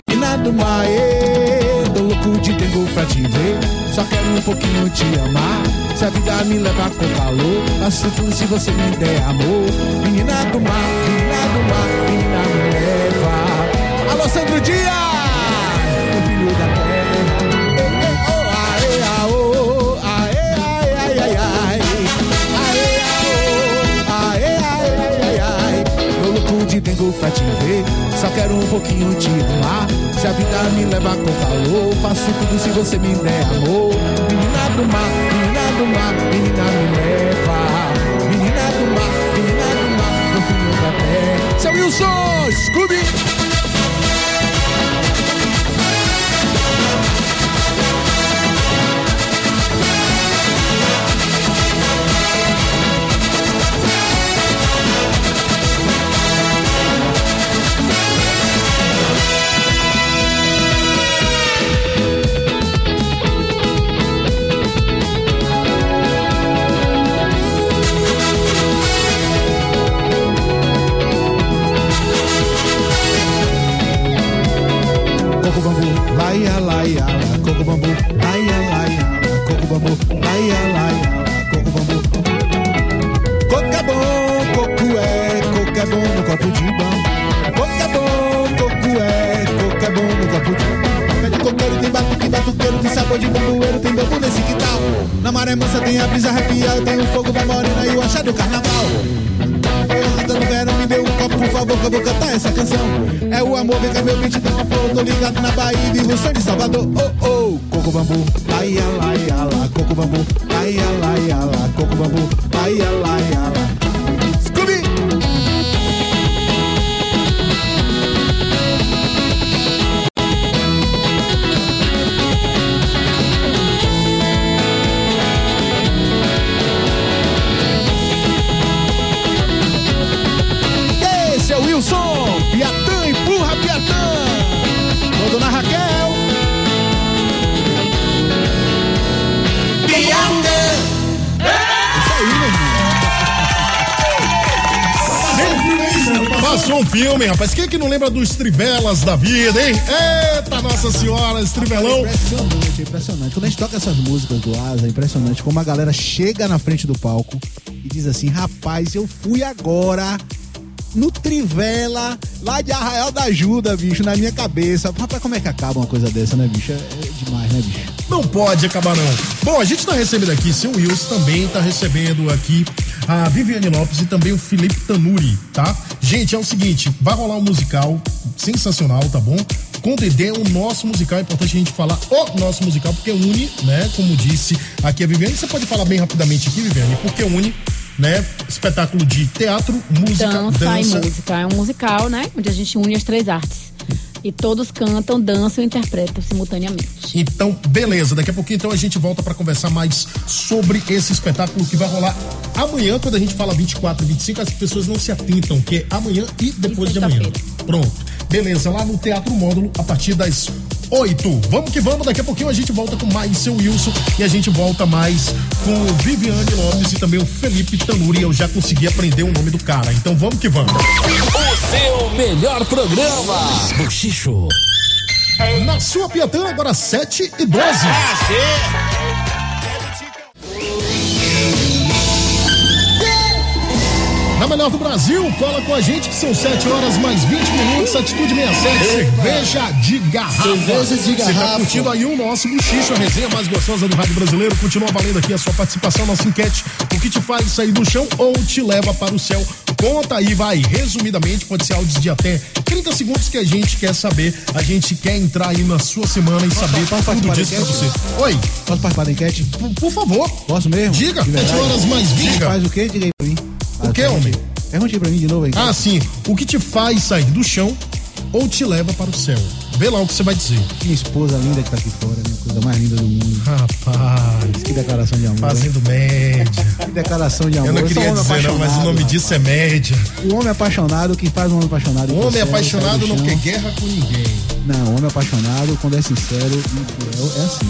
menina do mar, ê. Tô louco de tempo pra te ver, só quero um pouquinho te amar. Se a vida me leva com calor, faço tudo se você me der amor. Menina do mar, menina do mar, menina me leva. Alô, Sandro Dias, de dengo pra te ver, só quero um pouquinho te amar. Se a vida me leva com calor, faço tudo se você me der amor. Menina do mar, menina do mar, menina me leva. Menina do mar, menina do mar, no fim da terra. Seu Wilson, Scooby! Laia, laia, la, coco bambu, laia, laia, la, coco bambu, laia, laia, la, coco bambu. Coco é bom, coco é, coco é bom no copo de bambu. Coco é bom, coco é, coco é bom no copo de bambu. Pé de coqueiro tem batuque, batuqueiro tem sabor de bambueiro, tem bambu nesse quintal. Na maré mansa tem a brisa arrepiada, tem o fogo da morena e o achado do carnaval. Por favor, que eu vou cantar essa canção. É o amor, vem cá, meu beat, dá uma flor. Tô ligado na Bahia, vivo o sonho de Salvador. Oh, oh, coco bambu, laia, laia, lá, coco bambu, laia, laia, lá, coco bambu, laia, laia, lá. Wilson, Piatã, empurra Piatã. Ô, dona Raquel. Piatã. Isso aí, meu irmão. Passou um filme, rapaz. Quem é que não lembra dos trivelas da vida, hein? Eita, Nossa Senhora, esse trivelão. Impressionante, é impressionante. Quando a gente toca essas músicas do Asa, é impressionante como a galera chega na frente do palco e diz assim: rapaz, eu fui agora no Trivela, lá de Arraial da Ajuda, bicho, na minha cabeça. Rapaz, como é que acaba uma coisa dessa, né, bicho? É, é demais, né, bicho? Não pode acabar, não. Bom, a gente tá recebendo aqui, seu Wilson também tá recebendo aqui a Viviane Lopes e também o Felipe Tanuri, tá? Gente, é o seguinte, vai rolar um musical sensacional, tá bom? Com Dedé, o nosso musical, é importante a gente falar o nosso musical, porque une, né, como disse aqui a Viviane, você pode falar bem rapidamente aqui, Viviane, porque une, né, espetáculo de teatro, música, dança, dança, e música. É um musical, né? Onde a gente une as três artes. E todos cantam, dançam e interpretam simultaneamente. Então, beleza. Daqui a pouquinho então a gente volta para conversar mais sobre esse espetáculo que vai rolar amanhã, quando a gente fala 24 e 25, as pessoas não se atentam, que é amanhã e depois de amanhã. Pronto. Beleza, lá no Teatro Módulo, a partir das 8. Vamos que vamos, daqui a pouquinho a gente volta com mais seu Wilson e a gente volta mais com o Viviane Lopes e também o Felipe Tanuri. Eu já consegui aprender o nome do cara, então vamos que vamos. O seu melhor programa. Bochicho. Na sua Piatã, agora 7 e 12. Na melhor do Brasil, cola com a gente que são 7 horas mais 20 minutos, Atitude 67, cerveja de garrafa. Cerveja de Você tá garrafa. curtindo aí o nosso buchicho, a resenha mais gostosa do rádio brasileiro. Continua valendo aqui a sua participação, nossa enquete. O que te faz sair do chão ou te leva para o céu? Conta aí, vai. Resumidamente, pode ser áudios de até 30 segundos que a gente quer saber. A gente quer entrar aí na sua semana e saber posso tudo disso pra você. Oi. Posso participar da enquete? Por, por favor. Posso mesmo? Diga, De verdade? 7 horas mais 20. Diga. Faz o quê? Diga aí. O que, homem? Pergunte aí pra mim de novo aí. Ah, sim. O que te faz sair do chão ou te leva para o céu? Vê lá o que você vai dizer. Minha esposa linda que tá aqui fora, né? Coisa mais linda do mundo. Rapaz. Que declaração de amor. Fazendo média. Que declaração de amor. Eu não queria um dizer, não, mas o nome rapaz. disso é média. O homem apaixonado, quem faz um homem apaixonado. O homem céu, apaixonado não quer guerra com ninguém. Não, o homem apaixonado, quando é sincero e fiel, é assim.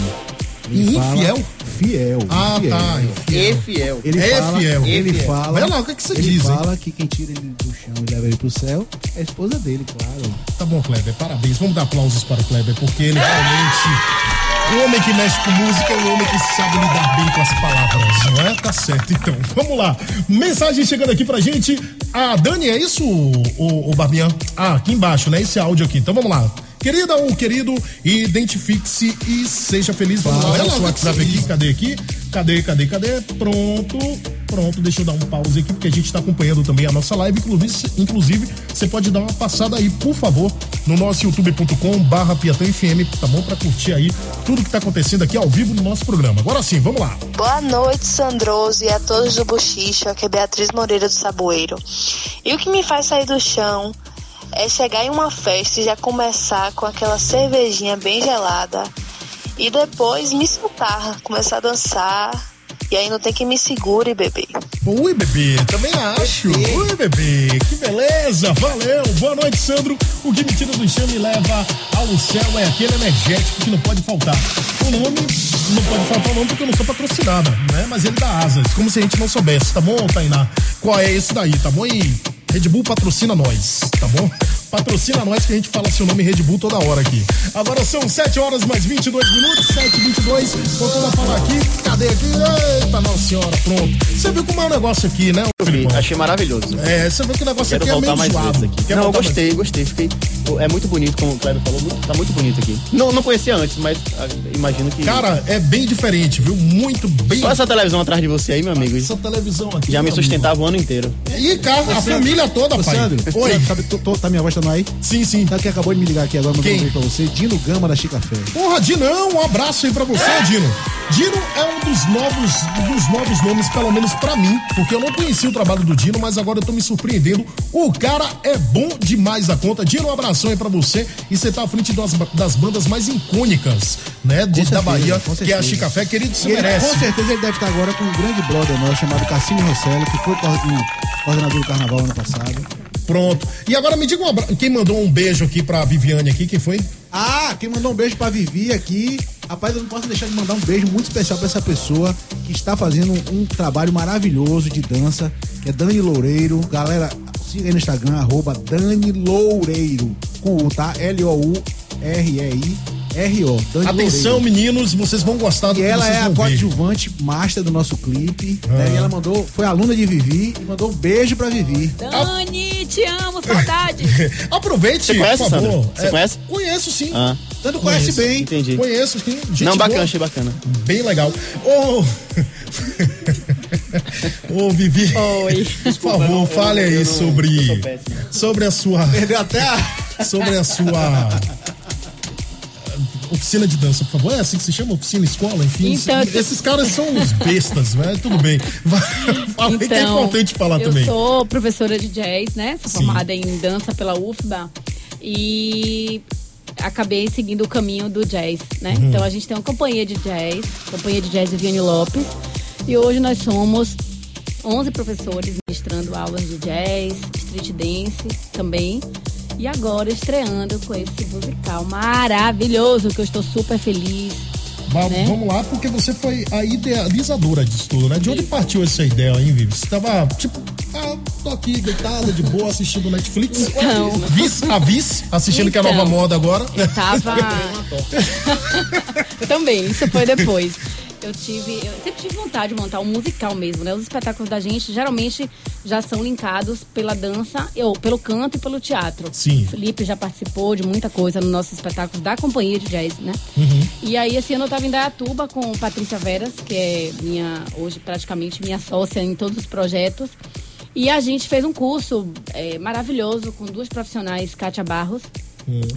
E fala- infiel? Fiel. Ah, fiel. tá, infiel. fiel. Ele É fala, fiel. Ele É fiel. fala. Vai lá, o que é que você ele diz, hein? fala que quem tira ele do chão e leva ele pro céu é a esposa dele, claro. Tá bom, Kleber, parabéns. Vamos dar aplausos para o Kleber, porque ele realmente. O homem que mexe com música é o homem que sabe lidar bem com as palavras, não é? Tá certo, então. <laughs> Vamos lá. Mensagem chegando aqui pra gente. A Dani, é isso, o, o Barbian? Ah, aqui embaixo, né? Esse áudio aqui. Então vamos lá. Querida ou querido, identifique-se e seja feliz. Vamos lá, Fala, olha lá o sua WhatsApp aqui. Cadê aqui? Cadê, cadê, cadê? Pronto, pronto. Deixa eu dar um pause aqui, porque a gente tá acompanhando também a nossa live. Inclusive, inclusive você pode dar uma passada aí, por favor, no nosso youtube.com barra Piatã FM, tá bom? Pra curtir aí tudo que tá acontecendo aqui ao vivo no nosso programa. Agora sim, vamos lá. Boa noite, Sandroso, e a todos do Bochicho. Aqui é Beatriz Moreira do Saboeiro. E o que me faz sair do chão é chegar em uma festa e já começar com aquela cervejinha bem gelada e depois me soltar, começar a dançar. E aí não tem quem me segure, bebê. Ui, bebê, também acho. Ui, bebê, que beleza, valeu. Boa noite, Sandro. O que me tira do chão e leva ao céu é aquele energético que não pode faltar. O nome, não pode faltar o nome porque eu não sou patrocinada, né? Mas ele dá asas, como se a gente não soubesse, tá bom, Tainá? Qual é esse daí, tá bom? E Red Bull patrocina nós, tá bom? Patrocina nós que a gente fala seu nome Red Bull toda hora aqui. Agora são 7 horas mais 22 minutos, 7 e 22 Voltando a falar aqui, cadê aqui? Senhora, pronto. Você viu como é o negócio aqui, né, Eu vi, Filipão? achei maravilhoso. É, você viu que o negócio aqui é voltar meio mais vezes aqui. Não, eu voltar mais- gostei, gostei. Fiquei, é muito bonito, como o Kleber falou, muito- tá muito bonito aqui. Não, não conhecia antes, mas ah, imagino que. Cara, é bem diferente, viu? Muito bem. Só essa televisão atrás de você aí, meu amigo. Essa televisão aqui. Já me sustentava o ano inteiro. E cara, a Ô, família toda, Ô, pai. Sandro, Oi. Sabe, tô, tô- tá minha voz tá aí? Sim, sim. Sabe quem acabou de me ligar aqui agora, mandou Quem? um beijo pra você? Dino Gama da Chica Fé. Porra, Dinão, um abraço aí pra você, Dino. Dino é um dos novos, dos novos nomes, pelo menos pra mim, porque eu não conhecia o trabalho do Dino, mas agora eu tô me surpreendendo. O cara é bom demais da conta. Dino, um abração aí pra você. E você tá à frente das, das bandas mais icônicas, né, de- Com da certeza, Bahia, que é a certeza. Chica Fé. Querido, você E ele, merece. com certeza ele deve estar agora com um grande brother nosso chamado Cassino Rossello, que foi coorden- coordenador do carnaval ano passado. Pronto. E agora me diga um abra... quem mandou um beijo aqui pra Viviane aqui, quem foi? Ah, quem mandou um beijo pra Vivi aqui. Rapaz, eu não posso deixar de mandar um beijo muito especial pra essa pessoa que está fazendo um, trabalho maravilhoso de dança, que é Dani Loureiro. Galera, Siga aí no Instagram, arroba Dani Loureiro. Com U, tá? L-O-U-R-E-I-R-O. Dani Atenção, Loureiro. meninos, vocês vão gostar do E que ela vocês é a coadjuvante master do nosso clipe. Ah. né? E ela mandou, foi aluna de Vivi e mandou um beijo pra Vivi. Dani, te amo, saudade. <laughs> Aproveite, Você conhece, por favor. Sandra? Você É, conhece? Conheço sim. Ah. Tanto conhece Conheço. bem. Entendi. Conheço sim. Gente Não, bacana, boa. achei bacana. Bem legal. Ô, <laughs> Ô Vivi, Oi. por favor, fale aí sobre, sobre a sua. Perdeu até a. Sobre a sua. <laughs> Oficina de dança, por favor. É assim que se chama? Oficina, escola, enfim. Então, eu- esses caras são uns <laughs> bestas, né? Tudo bem. Fala aí que é importante falar Então, eu também. sou professora de jazz, né? Sou Sim. formada em dança pela UFBA e acabei seguindo o caminho do jazz, né? Uhum. Então a gente tem uma companhia de jazz, companhia de jazz Viviane Lopes, e hoje nós somos 11 professores ministrando aulas de jazz, street dance também. E agora estreando com esse musical maravilhoso, que eu estou super feliz. Va- né? Vamos lá, porque você foi a idealizadora disso tudo, né? De onde partiu essa ideia, hein, Vivi? Você tava, tipo, ah, tô aqui deitada, de boa, assistindo Netflix. Então. Vice, a vice, assistindo que é a Então. nova moda agora. Eu tava. <laughs> <laughs> também, isso foi depois. Eu tive. Eu sempre tive vontade de montar um musical mesmo, né? Os espetáculos da gente geralmente já são linkados pela dança, ou pelo canto e pelo teatro. Sim. O Felipe já participou de muita coisa nos nossos espetáculos da companhia de jazz, né? Uhum. E aí, esse ano eu tava em Dayatuba com Patrícia Veras, que é minha, hoje praticamente minha sócia em todos os projetos. E a gente fez um curso é, maravilhoso com duas profissionais, Kátia Barros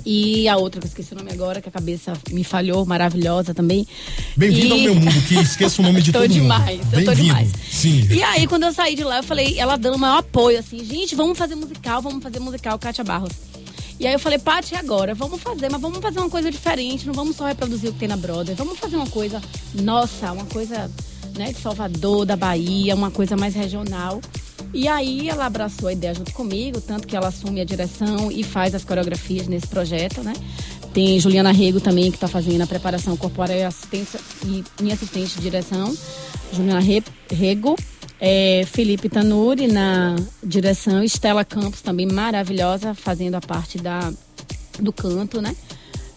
e a outra, que eu esqueci o nome agora, que a cabeça me falhou, maravilhosa também. Bem-vindo E- ao meu mundo, que esqueço o nome de <laughs> tô todo demais, mundo. eu tô Bem-vindo. demais. Sim. E aí, quando eu saí de lá, eu falei, ela dando o maior apoio, assim, gente, vamos fazer musical, vamos fazer musical, Kátia Barros. E aí eu falei, Paty, e agora? Vamos fazer, mas vamos fazer uma coisa diferente, não vamos só reproduzir o que tem na Brother, vamos fazer uma coisa nossa, uma coisa né, de Salvador, da Bahia, uma coisa mais regional. E aí ela abraçou a ideia junto comigo, tanto que ela assume a direção e faz as coreografias nesse projeto, né? Tem Juliana Rego também, que está fazendo a preparação corporal e assistência e minha assistente de direção, Juliana Re- Rego. É, Felipe Tanuri na direção, Estela Campos também maravilhosa, fazendo a parte da, do canto, né?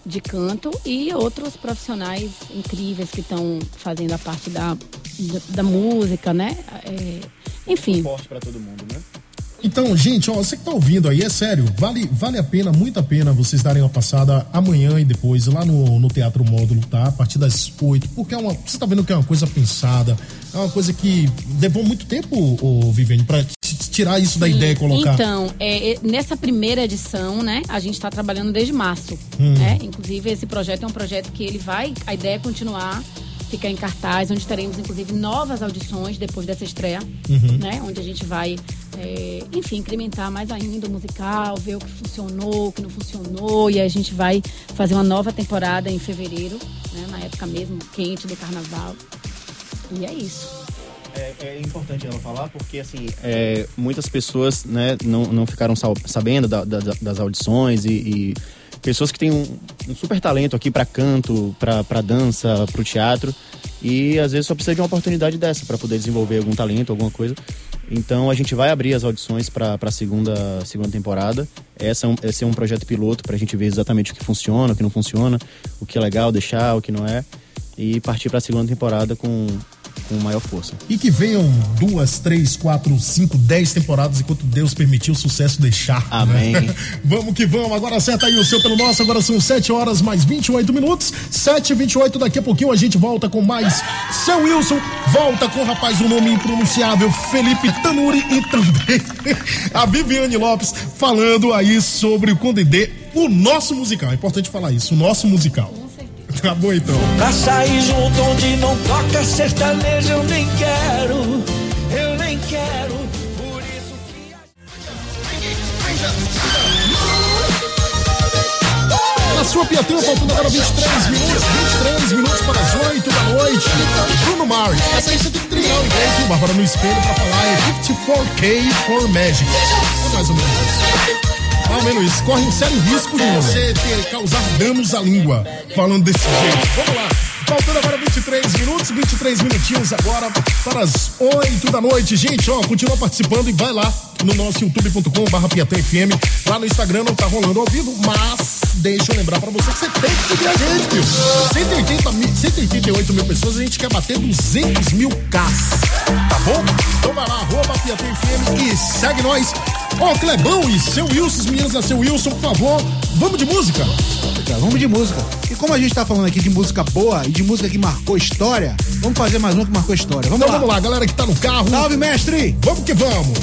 De canto e outros profissionais incríveis que estão fazendo a parte da, da, da música, né? É, enfim. Suporte pra todo mundo, né? Então, gente, ó, você que tá ouvindo aí, é sério, vale, vale a pena, muito a pena vocês darem uma passada amanhã e depois lá no, no Teatro Módulo, tá? A partir das 8, porque é uma. Você tá vendo que é uma coisa pensada, é uma coisa que levou muito tempo, ô, Viviane, pra tirar isso da ideia e colocar. Então, é, é, nessa primeira edição, né, a gente está trabalhando desde março. Hum. Né? Inclusive, esse projeto é um projeto que ele vai. A ideia é continuar, ficar em cartaz, onde teremos, inclusive, novas audições depois dessa estreia. Uhum. Né? Onde a gente vai, é, enfim, incrementar mais ainda o musical, ver o que funcionou, o que não funcionou. E aí a gente vai fazer uma nova temporada em fevereiro, né, na época mesmo quente do carnaval. E é isso. É, é importante ela falar porque, assim, é, muitas pessoas né, não, não ficaram sa- sabendo da- da- das audições e, e pessoas que têm um, um super talento aqui para canto, para dança, para o teatro e às vezes só precisa de uma oportunidade dessa para poder desenvolver algum talento, alguma coisa. Então a gente vai abrir as audições para a segunda, segunda temporada. Essa é um, esse é um projeto piloto para a gente ver exatamente o que funciona, o que não funciona, o que é legal deixar, o que não é e partir para a segunda temporada com, com maior força. E que venham duas, três, quatro, cinco, dez temporadas enquanto Deus permitir o sucesso deixar. Amém. né? <laughs> vamos que vamos. Agora acerta aí o seu pelo nosso. Agora são 7 horas mais 28 minutos. 7 e 28 Daqui a pouquinho a gente volta com mais. Seu Wilson volta com o rapaz, o nome impronunciável, Felipe Tanuri e também a Viviane Lopes falando aí sobre o Condedê, o nosso musical. É importante falar isso, o nosso musical. <laughs> Tá bom então. Pra sair junto onde não toca sertanejo eu nem quero, eu nem quero. Por isso que Na sua Piatã, faltando agora 23 minutos, 23 minutos para as 8 da noite. Bruno Mars. Essa aí você tem que treinar o inglês, viu, Bárbara, no espelho pra falar é 54K for Magic. É mais ou menos isso. Ou menos isso. Corre um sério risco de você ter, causar danos à língua falando desse jeito. Vamos lá. Faltando agora 23 minutos, 23 minutinhos agora para as 8 da noite. Gente, ó, continua participando e vai lá. no nosso youtube.com.br PiatanFM. Lá no Instagram não tá rolando ao vivo, mas deixa eu lembrar pra você que você tem que seguir a gente, viu? 180 mil, 188 mil pessoas, a gente quer bater 200 mil Ks, tá bom? Então vai lá, arroba PiatanFM e segue nós. Ó, Clebão e seu Wilson, os meninos da seu Wilson, por favor, vamos de música? Vamos de música. E como a gente tá falando aqui de música boa e de música que marcou história, vamos fazer mais uma que marcou história. Vamos então lá. vamos lá, galera que tá no carro. Salve, mestre! Vamos que vamos!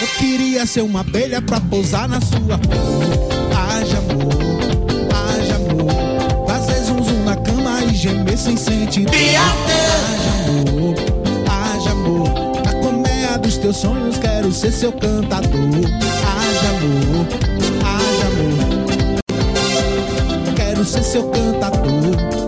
Eu queria ser uma abelha pra pousar na sua flor. Haja amor, gemer sem sentir dor. Haja amor, haja amor. Na colmeia dos teus sonhos quero ser seu cantador. Haja amor, haja amor. Quero ser seu cantador.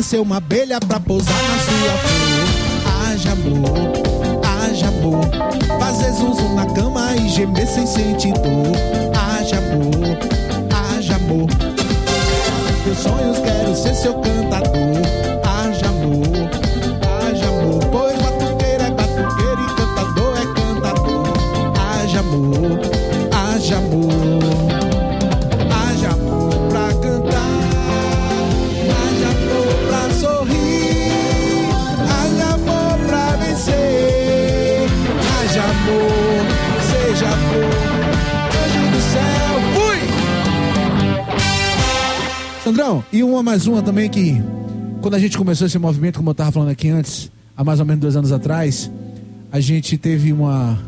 Ser uma abelha pra pousar na sua flor. Haja amor, haja amor, fazer zunzum na cama e gemer sem sentir dor. Haja amor, haja amor. Meus sonhos quero ser seu cantador. Uma mais uma também que quando a gente começou esse movimento, como eu tava falando aqui antes, há mais ou menos dois anos atrás, a gente teve uma,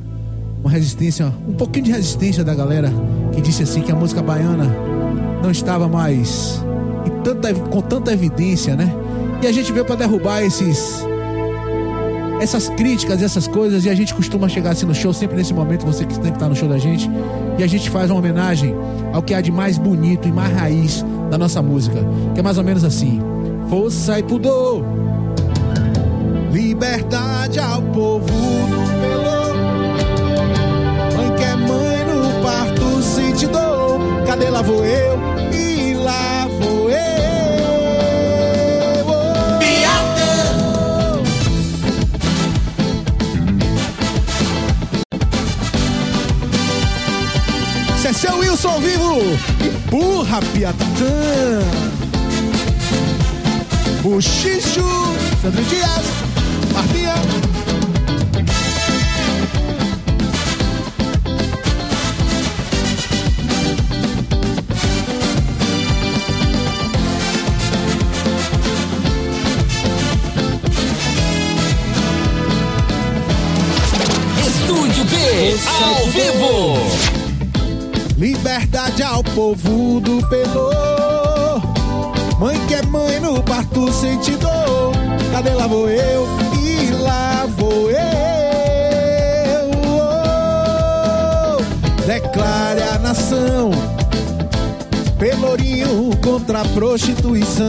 uma resistência, um pouquinho de resistência da galera que disse assim que a música baiana não estava mais tanta, com tanta evidência, né? E a gente veio para derrubar esses essas críticas, essas coisas, e a gente costuma chegar assim no show, sempre nesse momento, você que sempre tá no show da gente, e a gente faz uma homenagem ao que há de mais bonito e mais raiz da nossa música, que é mais ou menos assim: força e pudor, liberdade ao povo do Pelô, mãe que é mãe no parto sente dor, cadê? Lá vou eu e lá vou eu. Wilson ao vivo. Empurra, Piatã. Buchicho. Sandro Dias. Martinha. Estúdio B, ao vivo. Liberdade ao povo do Pelô. Mãe que é mãe no parto sente dor. Cadê lá vou eu e lá vou eu. Oh, declare a nação. Pelourinho contra a prostituição.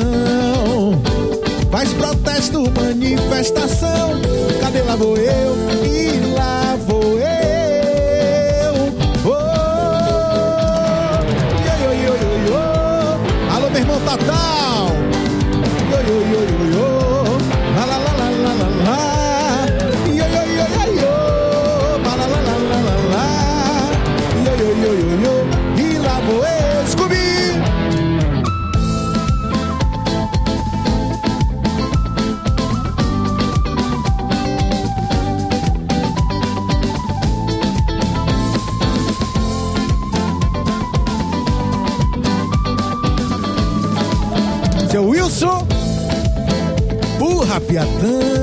Faz protesto, manifestação. Cadê lá vou eu e lá Alô, meu Piatã,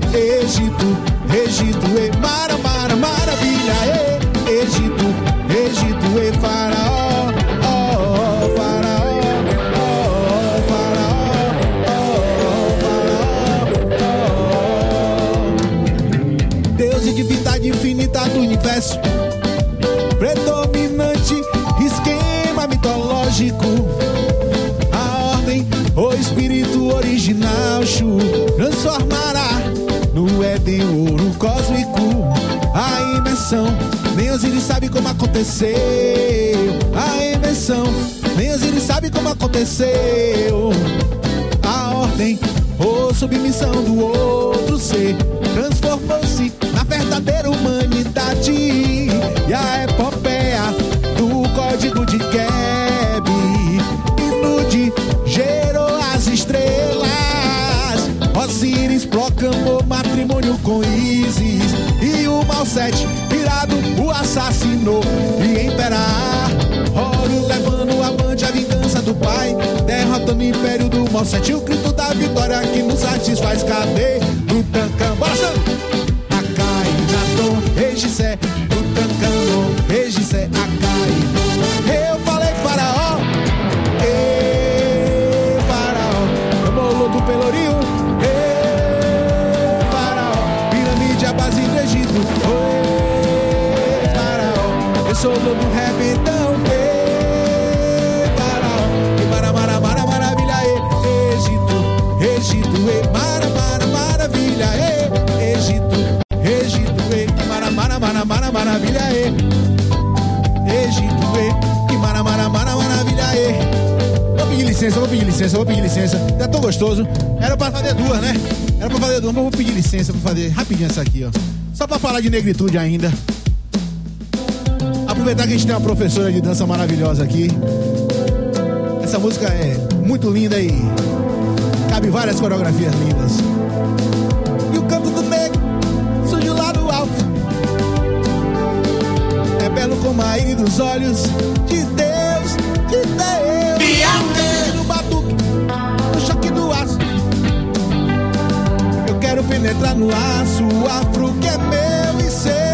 Yeah. Nem nem Osiris sabe como aconteceu. A invenção, nem Osiris sabe como aconteceu. A ordem ou submissão do outro ser transformou-se na verdadeira humanidade e a epopeia do código de Keb nude gerou as estrelas. Osiris proclamou matrimônio com Isis e o mal sete assassinou e imperar. Oro levando a bande a vingança do pai, derrotando o império do mal. Sete o grito da vitória que nos satisfaz. Cadê licença, eu vou pedir licença, eu vou pedir licença. Já tão gostoso. Era pra fazer duas, né? Era pra fazer duas, mas eu vou pedir licença pra fazer rapidinho essa aqui, ó. Só pra falar de negritude ainda. Aproveitar que a gente tem uma professora de dança maravilhosa aqui. Essa música é muito linda e cabe várias coreografias lindas. E o canto do negro surgiu lá no alto. É belo como a íris dos olhos de Deus, de Deus. Piada. penetrar no laço, afro que é meu e seu.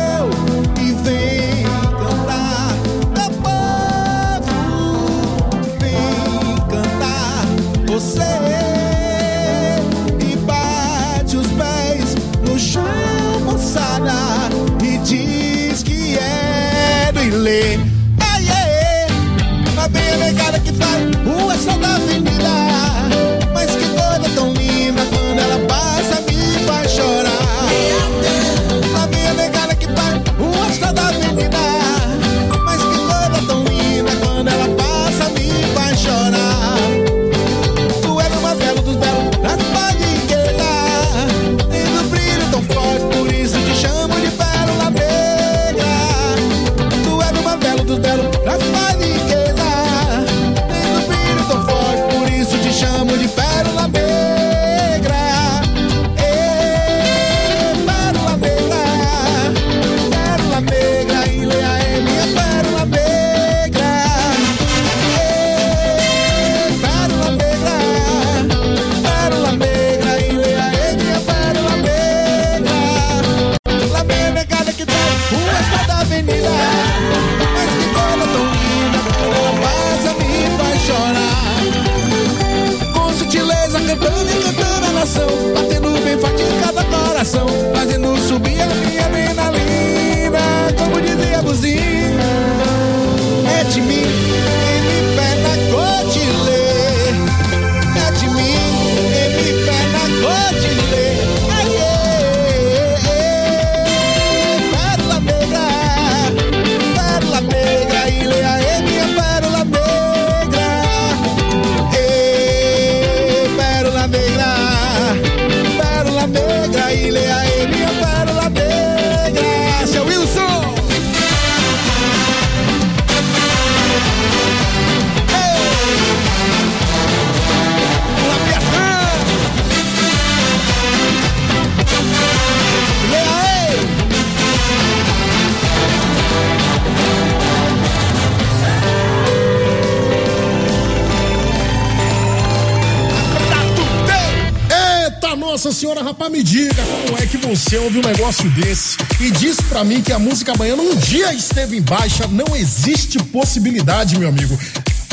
Negócio desse e diz pra mim que a música baiana um dia esteve em baixa. Não existe possibilidade, meu amigo.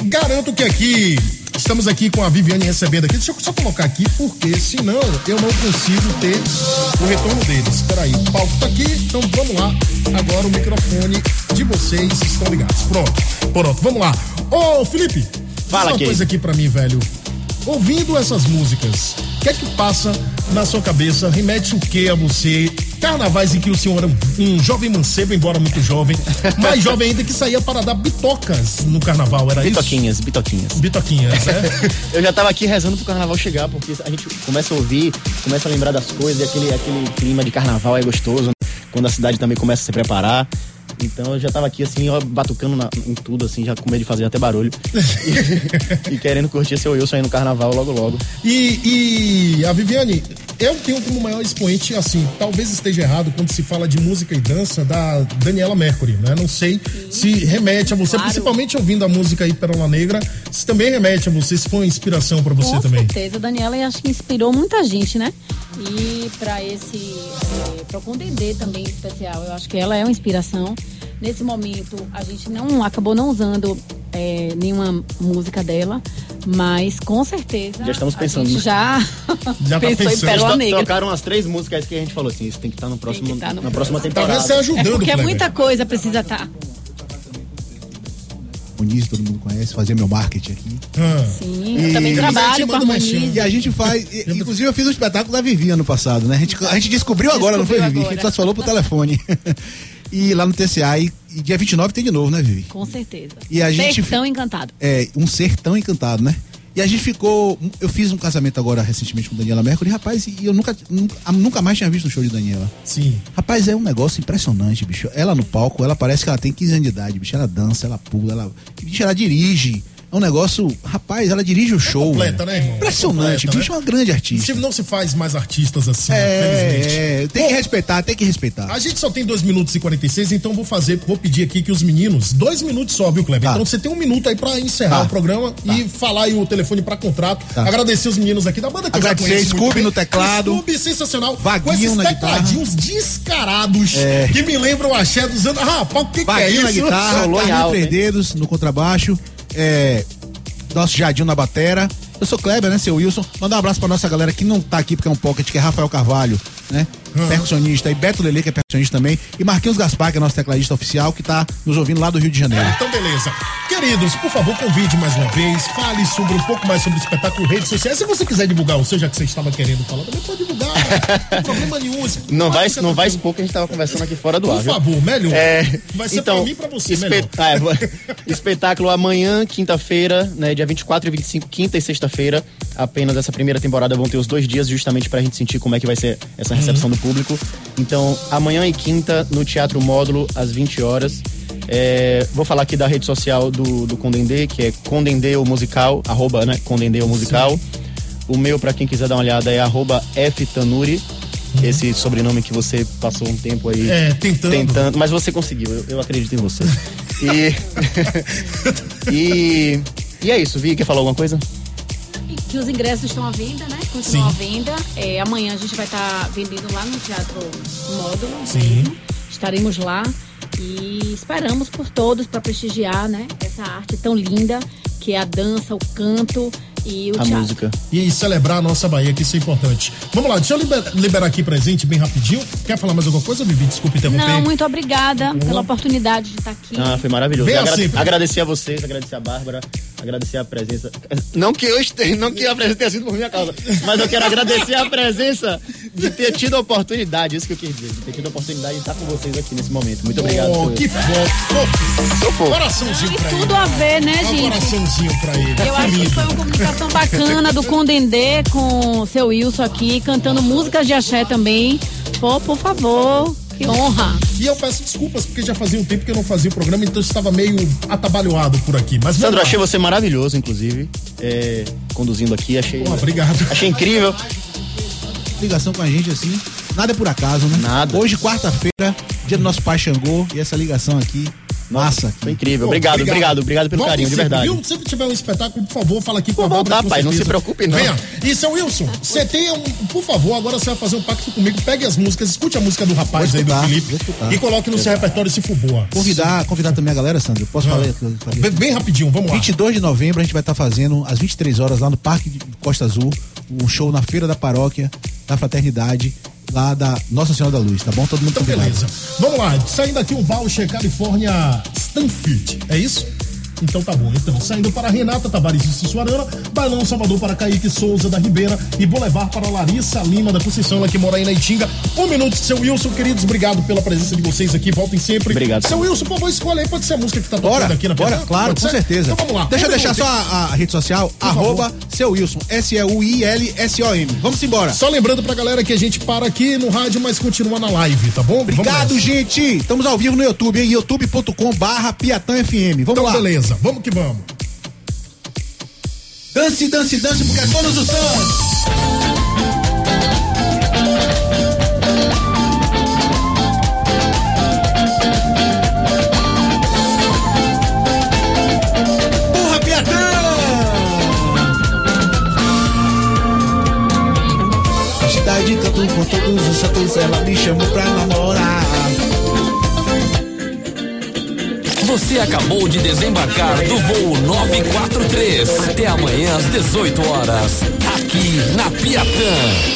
Garanto que aqui Estamos aqui com a Viviane recebendo aqui. Deixa eu só colocar aqui, porque senão eu não consigo ter o retorno deles. Espera aí, o palco tá aqui, então vamos lá. Agora o microfone de vocês estão ligados. Pronto, pronto, vamos lá. Ô, Felipe, Fala, uma Key. coisa aqui pra mim, velho. Ouvindo essas músicas, o que é que passa na sua cabeça? Remete o que a você? Carnavais em que o senhor era um, um jovem mancebo, embora muito jovem, mais jovem ainda que saía para dar bitocas no carnaval, era Bitoquinhas, bitoquinhas. isso? Bitoquinhas, é? <laughs> Eu já tava aqui rezando pro carnaval chegar, porque a gente começa a ouvir, começa a lembrar das coisas, e aquele, aquele clima de carnaval é gostoso, né? quando a cidade também começa a se preparar. Então eu já tava aqui assim, ó, batucando na- em tudo, assim, já com medo de fazer até barulho. <laughs> e, e querendo curtir seu Wilson aí no carnaval logo logo. E, e a Viviane, eu tenho como maior expoente, assim, talvez esteja errado quando se fala de música e dança da Daniela Mercury, né? Não sei se remete a você, Claro. principalmente ouvindo a música aí Pérola Negra, se também remete a você, se foi uma inspiração pra você Com também. certeza, Daniela, eu acho que inspirou muita gente, né? E para esse, é, para o Condendê também em especial, eu acho que ela é uma inspiração. Nesse momento, a gente não acabou não usando é, nenhuma música dela, mas com certeza Já estamos pensando, a gente né? já, <laughs> Já tá pensou em pensando. Pérola To- Negra. Tocaram as três músicas que a gente falou assim, isso tem que estar no próximo, tá no na próxima próximo. temporada. Talvez você ajudando, É porque Kleber. muita coisa precisa tá. Muniz, todo mundo conhece, fazia meu marketing aqui. Ah. Sim, eu também E- trabalho com harmonia. E a gente faz. e- Inclusive, eu fiz um espetáculo da Vivi ano passado, né? A gente, a gente descobriu agora, não foi, Descobriu Vivi? A gente só se falou por telefone. <laughs> e lá no TCA, e, e dia 29 tem de novo, né, Vivi? Com certeza. E a gente Sertão encantado. É, um ser tão encantado, né? E a gente ficou. Eu fiz um casamento agora recentemente com Daniela Mercury, rapaz, e eu nunca, nunca, nunca mais tinha visto um show de Daniela. Sim. Rapaz, é um negócio impressionante, bicho. Ela no palco, ela parece que ela tem 15 anos de idade, bicho. Ela dança, ela pula, ela. Bicho, ela dirige. É um negócio. Rapaz, ela dirige o show. completa, velho. né, irmão? Impressionante, Completa, bicho. né? É uma grande artista. Se não se faz mais artistas assim, infelizmente. É, é, tem que respeitar, tem que respeitar. A gente só tem 2 minutos e 46, então vou fazer, vou pedir aqui que os meninos, dois minutos só, viu, Kleber? Tá. Então você tem um minuto aí pra encerrar Tá. o programa e falar aí o telefone pra contrato. Tá. Agradecer os meninos aqui da banda que eu já Agradecer, conheço Scooby no teclado. Scooby sensacional. Vaguinho com esses na guitarra. tecladinhos descarados É. que me lembram o axé dos anos. Ah, rapaz, o que, que é Vaguinho na isso? guitarra, Solou em alto, Três? Dedos no contrabaixo, é, nosso Jadinho na batera. Eu sou Kleber, né, seu Wilson. Mandar um abraço pra nossa galera que não tá aqui porque é um pocket, que é Rafael Carvalho, né? Percussionista, e Beto Lele, que é percussionista também, e Marquinhos Gaspar, que é nosso tecladista oficial, que tá nos ouvindo lá do Rio de Janeiro. Então, beleza. Queridos, por favor, convide mais uma vez, fale sobre um pouco mais sobre o espetáculo redes sociais. Se você quiser divulgar o seu, já que você estava querendo falar, também pode divulgar. Não problema nenhum. <laughs> Não vai, não vai expor que a gente tava conversando aqui fora do ar. Por favor, melhor. É, Vai ser então, pra mim e pra você, espe- melhor. Ah, é, <laughs> espetáculo amanhã, quinta-feira, né, dia 24 e 25, quinta e sexta-feira. Apenas essa primeira temporada vão ter os dois dias, justamente pra gente sentir como é que vai ser essa recepção do público. Então, amanhã e quinta, no Teatro Módulo, às 20 horas. É, vou falar aqui da rede social do, do Condendê, que é Condendê o Musical, arroba, né, Condendê o Musical. O meu, pra quem quiser dar uma olhada, é arroba Ftanuri. Esse sobrenome que você passou um tempo aí É, tentando. mas você conseguiu, eu, eu acredito em você. <laughs> E, e, e é isso, Vi, quer falar alguma coisa? Que os ingressos estão à venda, né? Continuam Sim. à venda. É, amanhã a gente vai estar vendendo lá no Teatro Módulo. Sim. mesmo. Estaremos lá e esperamos por todos para prestigiar, né? Essa arte tão linda que é a dança, o canto e o A teatro. música. E celebrar a nossa Bahia, que isso é importante. Vamos lá, deixa eu liber- liberar aqui presente bem rapidinho. Quer falar mais alguma coisa, Vivi? Desculpa interromper. Não, muito obrigada pela oportunidade de estar aqui. Ah, foi maravilhoso. Venha Agra- sempre. agradecer a vocês, agradecer a Bárbara, agradecer a presença. Não que eu esteja, não que a presença tenha sido por minha causa, mas eu quero agradecer a presença de ter tido a oportunidade, isso que eu quis dizer, de ter tido a oportunidade de estar com vocês aqui nesse momento. Muito obrigado. Oh, por- que fofo. Coraçãozinho Tem pra ele. tudo a ver, né, um gente? coraçãozinho pra ele. Eu acho que foi uma comunicação bacana do Condendê com o seu Wilson aqui, cantando músicas de axé também. Pô, por favor, que honra. E eu peço desculpas, porque já fazia um tempo que eu não fazia o programa, então eu estava meio atabalhoado por aqui. Mas Sandro, achei você maravilhoso, inclusive, é, conduzindo aqui, achei, Pô, obrigado. achei incrível. Ligação com a gente assim, nada é por acaso, né? Nada. Hoje, quarta-feira, dia do nosso pai Xangô, e essa ligação aqui Massa. Foi incrível. Pô, obrigado, obrigado, obrigado pelo Volta carinho, de sempre, verdade. Viu? Sempre tiver um espetáculo, por favor, fala aqui com Vou a Bárbara. voltar, pai, não se preocupe, não. Venha. E seu Wilson, você tem um. Por favor, agora você vai fazer um pacto comigo. Pegue as músicas, escute a música do rapaz aí, do Felipe. E coloque no seu repertório se for boa. Convidar, convidar também a galera, Sandro. Posso Ah. falar? Bem, bem rapidinho, vamos lá. 22 de novembro a gente vai estar fazendo às 23 horas lá no Parque de Costa Azul, um show na Feira da Paróquia da Fraternidade, lá da Nossa Senhora da Luz, tá bom? Todo mundo Então, convidado. beleza. Vamos lá, saindo aqui o voucher California Stanfield, é isso? Então tá bom. Então, saindo para Renata Tavares de Sussuarana, Bailão Salvador para Kaique Souza da Ribeira e Boulevard para Larissa Lima da Conceição, ela que mora aí na Itinga. Um minuto, seu Wilson, queridos, obrigado pela presença de vocês aqui, voltem sempre. Obrigado. Seu Wilson, por favor, escolha aí, pode ser a música que tá tocando Bora, aqui na bora, claro, Pode com ser? certeza. Então vamos lá. Deixa eu Um deixar minuto, só a, a rede social, arroba seu Wilson, S-E-U-I-L-S-O-M. Vamos embora. Só lembrando pra galera que a gente para aqui no rádio, mas continua na live, tá bom? Obrigado, gente. Estamos ao vivo no YouTube, hein? youtube.com barra Piatã FM. Vamos Então, lá. Beleza, vamos que vamos. Dance, dance, dance, porque é todos os sons. Porra, Piatã! Cidade canto com todos os santos, ela me chamou pra namorar. Você acabou de desembarcar do voo 943. Até amanhã às 18 horas, aqui na Piatã.